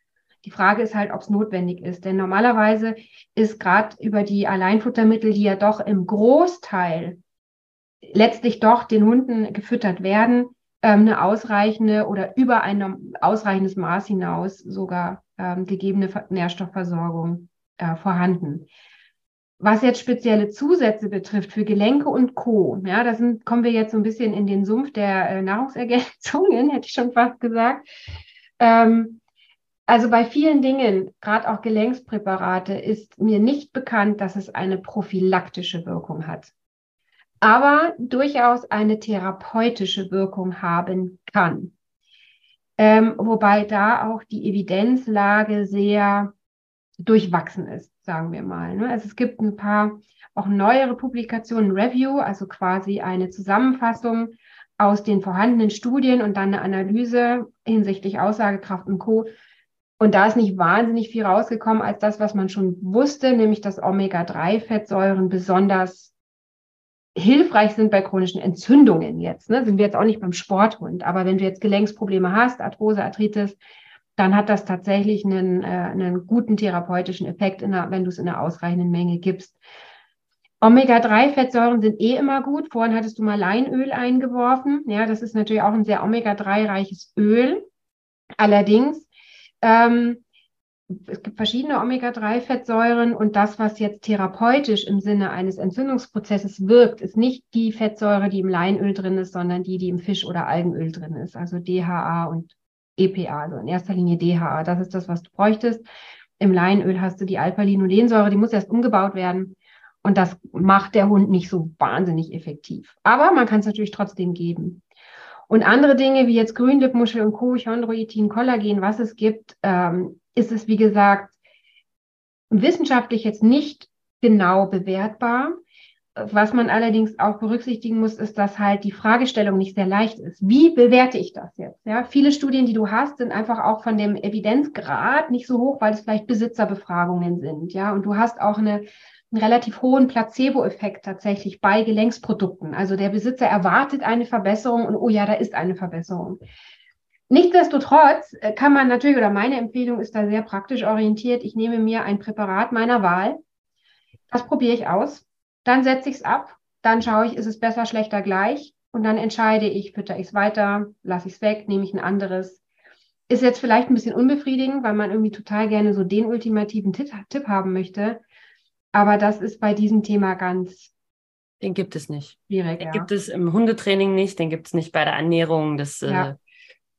Die Frage ist halt, ob es notwendig ist. Denn normalerweise ist gerade über die Alleinfuttermittel, die ja doch im Großteil letztlich doch den Hunden gefüttert werden, ähm, eine ausreichende oder über ein ausreichendes Maß hinaus sogar ähm, gegebene Nährstoffversorgung äh, vorhanden. Was jetzt spezielle Zusätze betrifft für Gelenke und Co., ja, da sind, kommen wir jetzt so ein bisschen in den Sumpf der äh, Nahrungsergänzungen, hätte ich schon fast gesagt. Ähm, also bei vielen Dingen, gerade auch Gelenkspräparate, ist mir nicht bekannt, dass es eine prophylaktische Wirkung hat, aber durchaus eine therapeutische Wirkung haben kann. Ähm, wobei da auch die Evidenzlage sehr durchwachsen ist sagen wir mal. Ne? Also es gibt ein paar auch neuere Publikationen, Review, also quasi eine Zusammenfassung aus den vorhandenen Studien und dann eine Analyse hinsichtlich Aussagekraft und Co. Und da ist nicht wahnsinnig viel rausgekommen als das, was man schon wusste, nämlich dass Omega-3-Fettsäuren besonders hilfreich sind bei chronischen Entzündungen jetzt. Ne? Sind wir jetzt auch nicht beim Sporthund, aber wenn du jetzt Gelenksprobleme hast, Arthrose, Arthritis, dann hat das tatsächlich einen, äh, einen guten therapeutischen Effekt, einer, wenn du es in einer ausreichenden Menge gibst. Omega-3-Fettsäuren sind eh immer gut. Vorhin hattest du mal Leinöl eingeworfen. Ja, das ist natürlich auch ein sehr Omega-3-reiches Öl. Allerdings, ähm, es gibt verschiedene Omega-3-Fettsäuren und das, was jetzt therapeutisch im Sinne eines Entzündungsprozesses wirkt, ist nicht die Fettsäure, die im Leinöl drin ist, sondern die, die im Fisch- oder Algenöl drin ist, also DHA und EPA, also in erster Linie DHA. Das ist das, was du bräuchtest. Im Leinöl hast du die Alpha-Linolensäure, die muss erst umgebaut werden. Und das macht der Hund nicht so wahnsinnig effektiv. Aber man kann es natürlich trotzdem geben. Und andere Dinge wie jetzt Grünlippmuschel und Co., Chondroitin, Kollagen, was es gibt, ähm, ist es, wie gesagt, wissenschaftlich jetzt nicht genau bewertbar. Was man allerdings auch berücksichtigen muss, ist, dass halt die Fragestellung nicht sehr leicht ist. Wie bewerte ich das jetzt? Ja, viele Studien, die du hast, sind einfach auch von dem Evidenzgrad nicht so hoch, weil es vielleicht Besitzerbefragungen sind. Ja, und du hast auch eine einen relativ hohen Placebo-Effekt tatsächlich bei Gelenksprodukten. Also der Besitzer erwartet eine Verbesserung und oh ja, da ist eine Verbesserung. Nichtsdestotrotz äh, kann man natürlich, oder meine Empfehlung ist da sehr praktisch orientiert, ich nehme mir ein Präparat meiner Wahl, das probiere ich aus, dann setze ich es ab, dann schaue ich, ist es besser, schlechter, gleich und dann entscheide ich, fütter ich es weiter, lasse ich es weg, nehme ich ein anderes. Ist jetzt vielleicht ein bisschen unbefriedigend, weil man irgendwie total gerne so den ultimativen Tipp, Tipp haben möchte. Aber das ist bei diesem Thema ganz. Den gibt es nicht. Schwierig, den ja. gibt es im Hundetraining nicht, den gibt es nicht bei der Ernährung. Das, äh, ja. äh,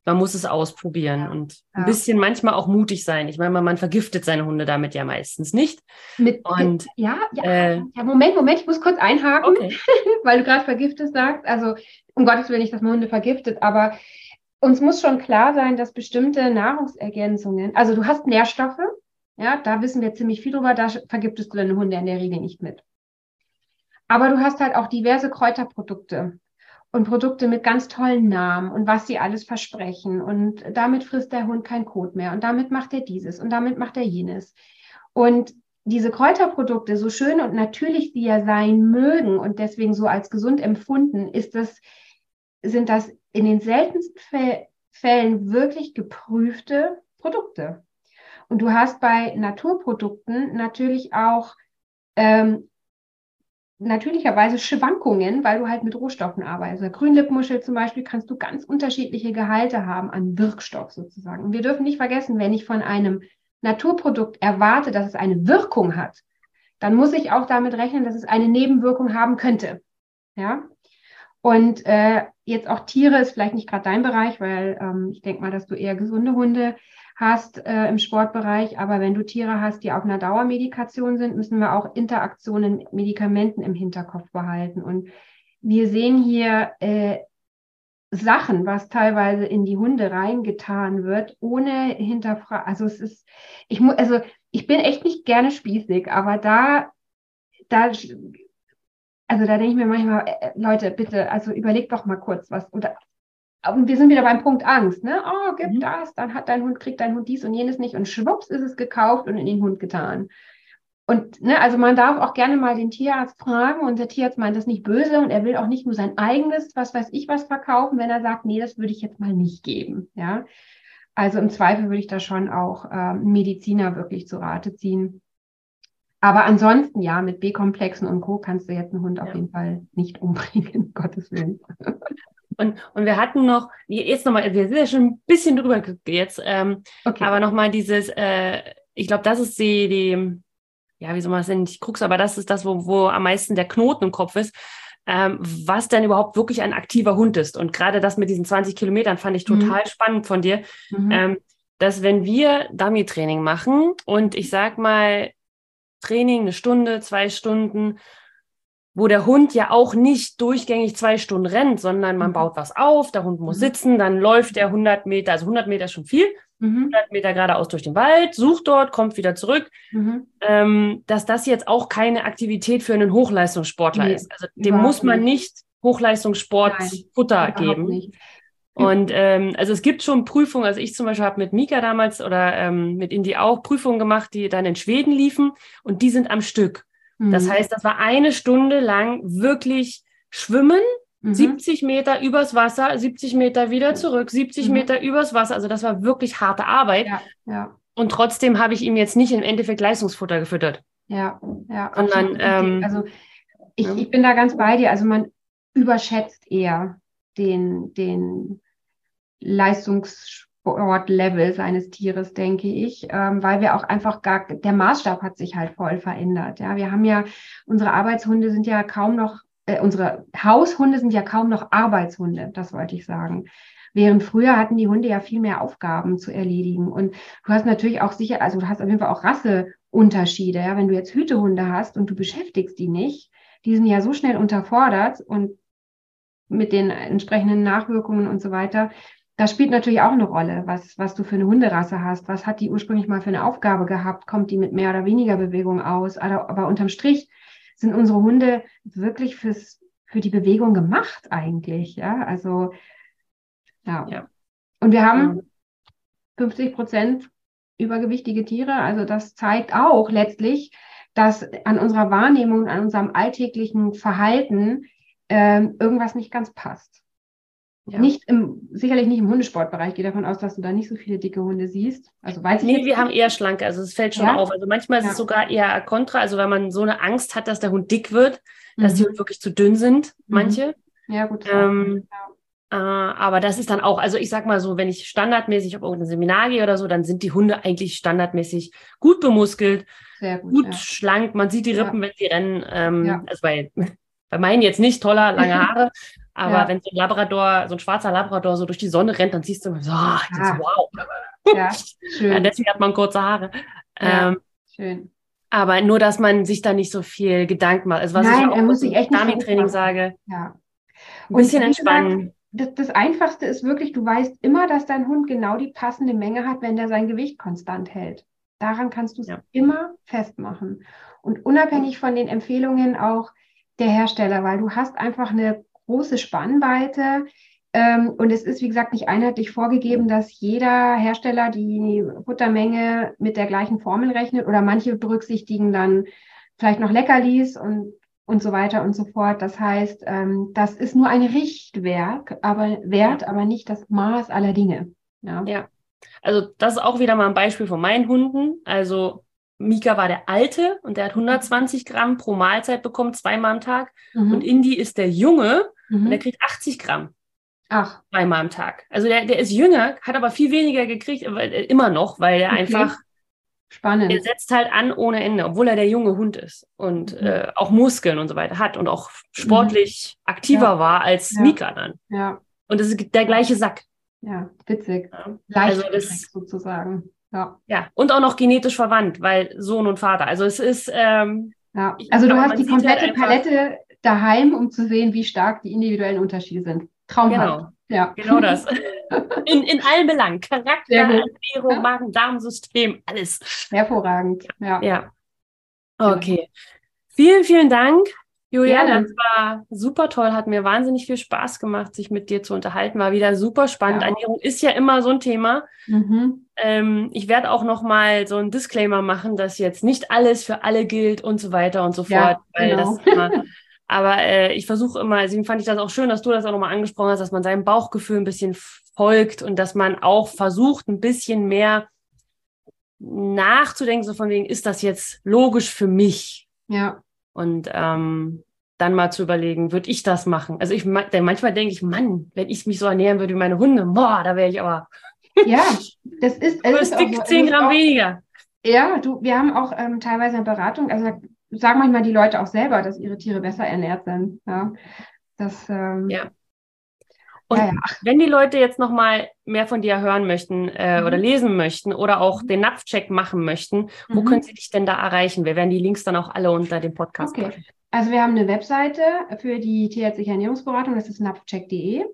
man muss es ausprobieren ja. und ein ja. bisschen manchmal auch mutig sein. Ich meine, man vergiftet seine Hunde damit ja meistens nicht. Mit, und, ja, ja, äh, ja, Moment, Moment, ich muss kurz einhaken, okay. weil du gerade vergiftet sagst. Also um Gottes Willen nicht, dass man Hunde vergiftet, aber uns muss schon klar sein, dass bestimmte Nahrungsergänzungen, also du hast Nährstoffe, ja, da wissen wir ziemlich viel drüber, da vergiftest du deine Hunde in der Regel nicht mit. Aber du hast halt auch diverse Kräuterprodukte und Produkte mit ganz tollen Namen und was sie alles versprechen. Und damit frisst der Hund kein Kot mehr und damit macht er dieses und damit macht er jenes. Und diese Kräuterprodukte, so schön und natürlich sie ja sein mögen und deswegen so als gesund empfunden, ist das, sind das in den seltensten Fällen wirklich geprüfte Produkte. Und du hast bei Naturprodukten natürlich auch ähm, natürlicherweise Schwankungen, weil du halt mit Rohstoffen arbeitest. Grünlippmuschel zum Beispiel kannst du ganz unterschiedliche Gehalte haben an Wirkstoff sozusagen. Und wir dürfen nicht vergessen, wenn ich von einem Naturprodukt erwarte, dass es eine Wirkung hat, dann muss ich auch damit rechnen, dass es eine Nebenwirkung haben könnte. Ja. Und äh, jetzt auch Tiere ist vielleicht nicht gerade dein Bereich, weil ähm, ich denke mal, dass du eher gesunde Hunde hast äh, im Sportbereich. Aber wenn du Tiere hast, die auf einer Dauermedikation sind, müssen wir auch Interaktionen Medikamenten im Hinterkopf behalten. Und wir sehen hier äh, Sachen, was teilweise in die Hunde reingetan wird, ohne hinterfragen. Also es ist, ich muss, also ich bin echt nicht gerne spießig, aber da, da, also da denke ich mir manchmal, äh, Leute, bitte, also überlegt doch mal kurz was oder und wir sind wieder beim Punkt Angst, ne? Oh, gib mhm. das, dann hat dein Hund, kriegt dein Hund dies und jenes nicht und schwupps ist es gekauft und in den Hund getan. Und ne, also man darf auch gerne mal den Tierarzt fragen und der Tierarzt meint das nicht böse und er will auch nicht nur sein eigenes, was weiß ich was verkaufen, wenn er sagt, nee, das würde ich jetzt mal nicht geben, ja. Also im Zweifel würde ich da schon auch ähm, Mediziner wirklich zu Rate ziehen. Aber ansonsten, ja, mit B-Komplexen und Co. kannst du jetzt einen Hund ja. auf jeden Fall nicht umbringen, Gottes Willen. Und, und wir hatten noch, jetzt nochmal, wir sind ja schon ein bisschen drüber jetzt, ähm, okay. aber nochmal dieses, äh, ich glaube, das ist die, die, ja, wie soll man das denn nicht Krux, aber das ist das, wo, wo am meisten der Knoten im Kopf ist, ähm, was denn überhaupt wirklich ein aktiver Hund ist. Und gerade das mit diesen 20 Kilometern fand ich mhm. total mhm. spannend von dir, mhm. ähm, dass wenn wir Dummy-Training machen und ich sag mal, Training eine Stunde, zwei Stunden, wo der Hund ja auch nicht durchgängig zwei Stunden rennt, sondern man mhm. baut was auf, der Hund muss mhm. sitzen, dann läuft er 100 Meter, also 100 Meter ist schon viel, mhm. 100 Meter geradeaus durch den Wald, sucht dort, kommt wieder zurück, mhm. ähm, dass das jetzt auch keine Aktivität für einen Hochleistungssportler nee, ist. Also dem muss man nicht, nicht Hochleistungssport Nein, Futter geben. Nicht. Und ähm, also es gibt schon Prüfungen, also ich zum Beispiel habe mit Mika damals oder ähm, mit Indy auch Prüfungen gemacht, die dann in Schweden liefen und die sind am Stück. Das mhm. heißt, das war eine Stunde lang wirklich schwimmen, mhm. 70 Meter übers Wasser, 70 Meter wieder zurück, 70 mhm. Meter übers Wasser. Also das war wirklich harte Arbeit. Ja, ja. Und trotzdem habe ich ihm jetzt nicht im Endeffekt Leistungsfutter gefüttert. Ja, ja. Sondern, ähm, also ich, ja. ich bin da ganz bei dir. Also man überschätzt eher den, den Leistungssportlevel seines Tieres, denke ich, ähm, weil wir auch einfach gar, der Maßstab hat sich halt voll verändert. Ja, wir haben ja, unsere Arbeitshunde sind ja kaum noch, äh, unsere Haushunde sind ja kaum noch Arbeitshunde, das wollte ich sagen. Während früher hatten die Hunde ja viel mehr Aufgaben zu erledigen. Und du hast natürlich auch sicher, also du hast auf jeden Fall auch Rasseunterschiede. Ja? Wenn du jetzt Hütehunde hast und du beschäftigst die nicht, die sind ja so schnell unterfordert und mit den entsprechenden Nachwirkungen und so weiter. Das spielt natürlich auch eine Rolle, was, was du für eine Hunderasse hast. Was hat die ursprünglich mal für eine Aufgabe gehabt? Kommt die mit mehr oder weniger Bewegung aus? Aber, aber unterm Strich sind unsere Hunde wirklich fürs, für die Bewegung gemacht eigentlich. Ja, also, ja. ja. Und wir haben ja. 50 Prozent übergewichtige Tiere. Also das zeigt auch letztlich, dass an unserer Wahrnehmung, an unserem alltäglichen Verhalten ähm, irgendwas nicht ganz passt. Ja. Nicht im, sicherlich nicht im Hundesportbereich. Ich gehe davon aus, dass du da nicht so viele dicke Hunde siehst. Also weiß nee, wir nicht. haben eher schlanke, also es fällt schon ja? auf. Also manchmal ist ja. es sogar eher kontra, also wenn man so eine Angst hat, dass der Hund dick wird, dass mhm. die Hunde wirklich zu dünn sind, mhm. manche. Ja, gut. Ähm, äh, aber das ist dann auch, also ich sag mal so, wenn ich standardmäßig auf irgendein Seminar gehe oder so, dann sind die Hunde eigentlich standardmäßig gut bemuskelt, gut, gut schlank. Man sieht die Rippen, wenn sie rennen. Ähm, also bei bei meinen jetzt nicht toller, lange Haare, aber ja. wenn so ein Labrador, so ein schwarzer Labrador so durch die Sonne rennt, dann siehst du so, oh, das, wow. Ja, schön. Ja, deswegen hat man kurze Haare. Ja, ähm, schön. Aber nur, dass man sich da nicht so viel Gedanken macht. Also was Nein, ich auch muss sich echt Training sage. Ja. Ein bisschen entspannen. Das, das, Einfachste ist wirklich, du weißt immer, dass dein Hund genau die passende Menge hat, wenn der sein Gewicht konstant hält. Daran kannst du es ja. immer festmachen. Und unabhängig von den Empfehlungen auch, der Hersteller, weil du hast einfach eine große Spannweite. Ähm, und es ist, wie gesagt, nicht einheitlich vorgegeben, dass jeder Hersteller die Futtermenge mit der gleichen Formel rechnet oder manche berücksichtigen dann vielleicht noch Leckerlis und, und so weiter und so fort. Das heißt, ähm, das ist nur ein Richtwerk, aber Wert, aber nicht das Maß aller Dinge. Ja. ja. Also das ist auch wieder mal ein Beispiel von meinen Hunden. Also Mika war der Alte und der hat 120 Gramm pro Mahlzeit bekommen, zweimal am Tag. Mhm. Und Indy ist der Junge mhm. und der kriegt 80 Gramm. Ach. Zweimal am Tag. Also der, der ist jünger, hat aber viel weniger gekriegt, äh, immer noch, weil er okay. einfach. Spannend. Er setzt halt an ohne Ende, obwohl er der junge Hund ist und mhm. äh, auch Muskeln und so weiter hat und auch sportlich mhm. aktiver ja. war als ja. Mika dann. Ja. Und das ist der gleiche Sack. Ja, witzig. Ja. Leicht also das, sozusagen. Ja. ja, und auch noch genetisch verwandt, weil Sohn und Vater. Also es ist. Ähm, ja. Also du hast die komplette halt Palette daheim, um zu sehen, wie stark die individuellen Unterschiede sind. Traumhaft. Genau. Ja. Genau das. In, in allen Belangen. Charakter, Ernährung, ja. Magen-Darm-System, alles. Hervorragend. Ja. ja. Okay. Vielen, vielen Dank Julia, Gerne. das war super toll, hat mir wahnsinnig viel Spaß gemacht, sich mit dir zu unterhalten. War wieder super spannend. Ja. Ernährung ist ja immer so ein Thema. Mhm. Ähm, ich werde auch noch mal so einen Disclaimer machen, dass jetzt nicht alles für alle gilt und so weiter und so fort. Ja, genau. immer, aber äh, ich versuche immer, deswegen fand ich das auch schön, dass du das auch nochmal angesprochen hast, dass man seinem Bauchgefühl ein bisschen folgt und dass man auch versucht, ein bisschen mehr nachzudenken, so von wegen, ist das jetzt logisch für mich? Ja. Und ähm, dann mal zu überlegen, würde ich das machen? Also ich manchmal denke ich, Mann, wenn ich mich so ernähren würde wie meine Hunde, boah, da wäre ich aber. Ja, das ist. Es ist auch, 10 Gramm auch, weniger. Ja, du, wir haben auch ähm, teilweise eine Beratung, also sagen manchmal die Leute auch selber, dass ihre Tiere besser ernährt sind. Ja. Das, ähm, ja. Und ja, ja. wenn die Leute jetzt noch mal mehr von dir hören möchten äh, mhm. oder lesen möchten oder auch den Napfcheck machen möchten, wo mhm. können sie dich denn da erreichen? Wir werden die Links dann auch alle unter dem Podcast okay. Packen. Also wir haben eine Webseite für die tierärztliche Ernährungsberatung, das ist napfcheck.de.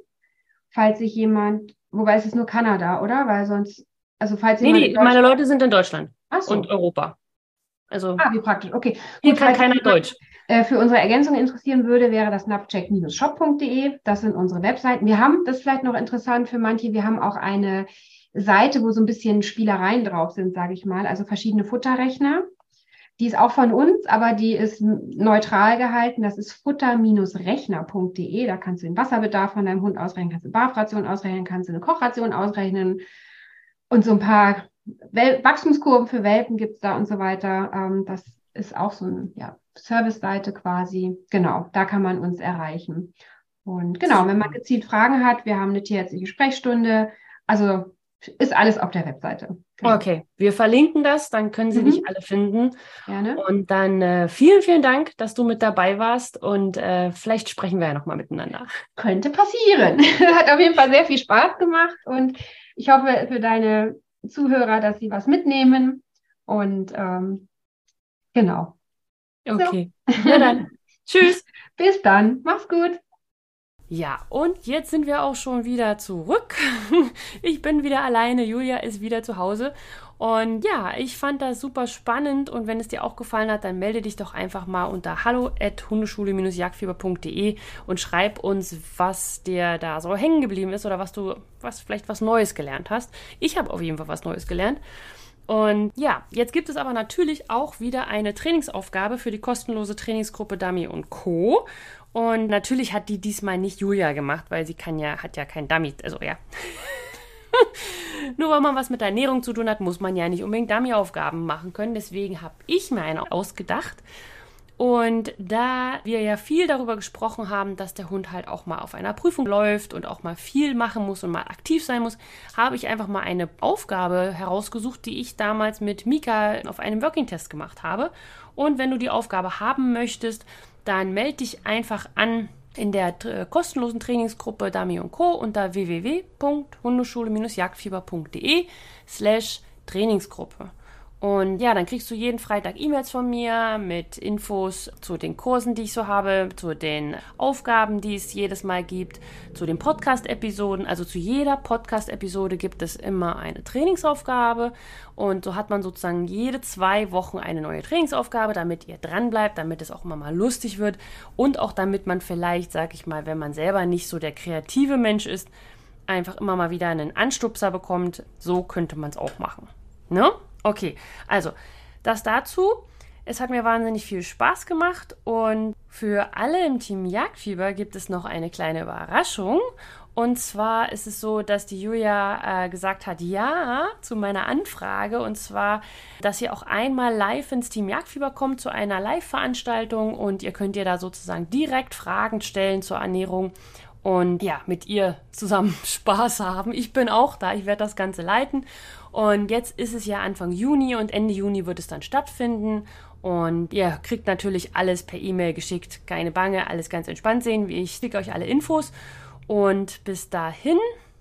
Falls sich jemand, wobei es ist nur Kanada, oder? Weil sonst, also falls jemand. Nee, nee meine Leute sind in Deutschland so. und Europa. Also, ah, wie praktisch, okay. Hier kann keiner Deutsch. Äh, für unsere Ergänzung interessieren würde, wäre das napcheck-shop.de. Das sind unsere Webseiten. Wir haben, das ist vielleicht noch interessant für manche, wir haben auch eine Seite, wo so ein bisschen Spielereien drauf sind, sage ich mal, also verschiedene Futterrechner, die ist auch von uns, aber die ist neutral gehalten. Das ist futter-rechner.de. Da kannst du den Wasserbedarf von deinem Hund ausrechnen, kannst du Barfration ausrechnen, kannst du eine Kochration ausrechnen und so ein paar Wel Wachstumskurven für Welpen gibt es da und so weiter. Ähm, das ist auch so eine ja, Service-Seite quasi. Genau, da kann man uns erreichen. Und genau, wenn man gezielt Fragen hat, wir haben eine tierärztliche Sprechstunde. Also ist alles auf der Webseite. Genau. Okay, wir verlinken das, dann können Sie mhm. dich alle finden. Gerne. Und dann äh, vielen, vielen Dank, dass du mit dabei warst und äh, vielleicht sprechen wir ja nochmal miteinander. Könnte passieren. Hat auf jeden Fall sehr viel Spaß gemacht und ich hoffe für deine Zuhörer, dass sie was mitnehmen und ähm, genau. Okay, so. na dann. Tschüss. Bis dann. Mach's gut. Ja, und jetzt sind wir auch schon wieder zurück. Ich bin wieder alleine, Julia ist wieder zu Hause. Und ja, ich fand das super spannend und wenn es dir auch gefallen hat, dann melde dich doch einfach mal unter hallo@hundeschule-jagdfieber.de und schreib uns, was dir da so hängen geblieben ist oder was du was vielleicht was Neues gelernt hast. Ich habe auf jeden Fall was Neues gelernt. Und ja, jetzt gibt es aber natürlich auch wieder eine Trainingsaufgabe für die kostenlose Trainingsgruppe Dummy und Co. Und natürlich hat die diesmal nicht Julia gemacht, weil sie kann ja, hat ja kein Dummy, also ja. Nur weil man was mit der Ernährung zu tun hat, muss man ja nicht unbedingt Dummy-Aufgaben machen können. Deswegen habe ich mir eine ausgedacht. Und da wir ja viel darüber gesprochen haben, dass der Hund halt auch mal auf einer Prüfung läuft und auch mal viel machen muss und mal aktiv sein muss, habe ich einfach mal eine Aufgabe herausgesucht, die ich damals mit Mika auf einem Working-Test gemacht habe. Und wenn du die Aufgabe haben möchtest, dann melde dich einfach an in der äh, kostenlosen Trainingsgruppe Dami und Co. unter www.hundeschule-jagdfieber.de slash Trainingsgruppe. Und ja, dann kriegst du jeden Freitag E-Mails von mir mit Infos zu den Kursen, die ich so habe, zu den Aufgaben, die es jedes Mal gibt, zu den Podcast-Episoden. Also zu jeder Podcast-Episode gibt es immer eine Trainingsaufgabe. Und so hat man sozusagen jede zwei Wochen eine neue Trainingsaufgabe, damit ihr dran bleibt, damit es auch immer mal lustig wird und auch damit man vielleicht, sag ich mal, wenn man selber nicht so der kreative Mensch ist, einfach immer mal wieder einen Anstupser bekommt. So könnte man es auch machen. Ne? Okay, also das dazu. Es hat mir wahnsinnig viel Spaß gemacht und für alle im Team Jagdfieber gibt es noch eine kleine Überraschung. Und zwar ist es so, dass die Julia äh, gesagt hat, ja, zu meiner Anfrage. Und zwar, dass ihr auch einmal live ins Team Jagdfieber kommt zu einer Live-Veranstaltung und ihr könnt ihr da sozusagen direkt Fragen stellen zur Ernährung und ja, mit ihr zusammen Spaß haben. Ich bin auch da, ich werde das Ganze leiten. Und jetzt ist es ja Anfang Juni und Ende Juni wird es dann stattfinden. Und ihr kriegt natürlich alles per E-Mail geschickt. Keine Bange, alles ganz entspannt sehen. Ich schicke euch alle Infos. Und bis dahin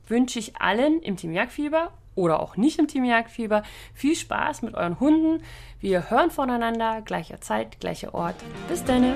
wünsche ich allen im Team Jagdfieber oder auch nicht im Team Jagdfieber viel Spaß mit euren Hunden. Wir hören voneinander, gleicher Zeit, gleicher Ort. Bis dann.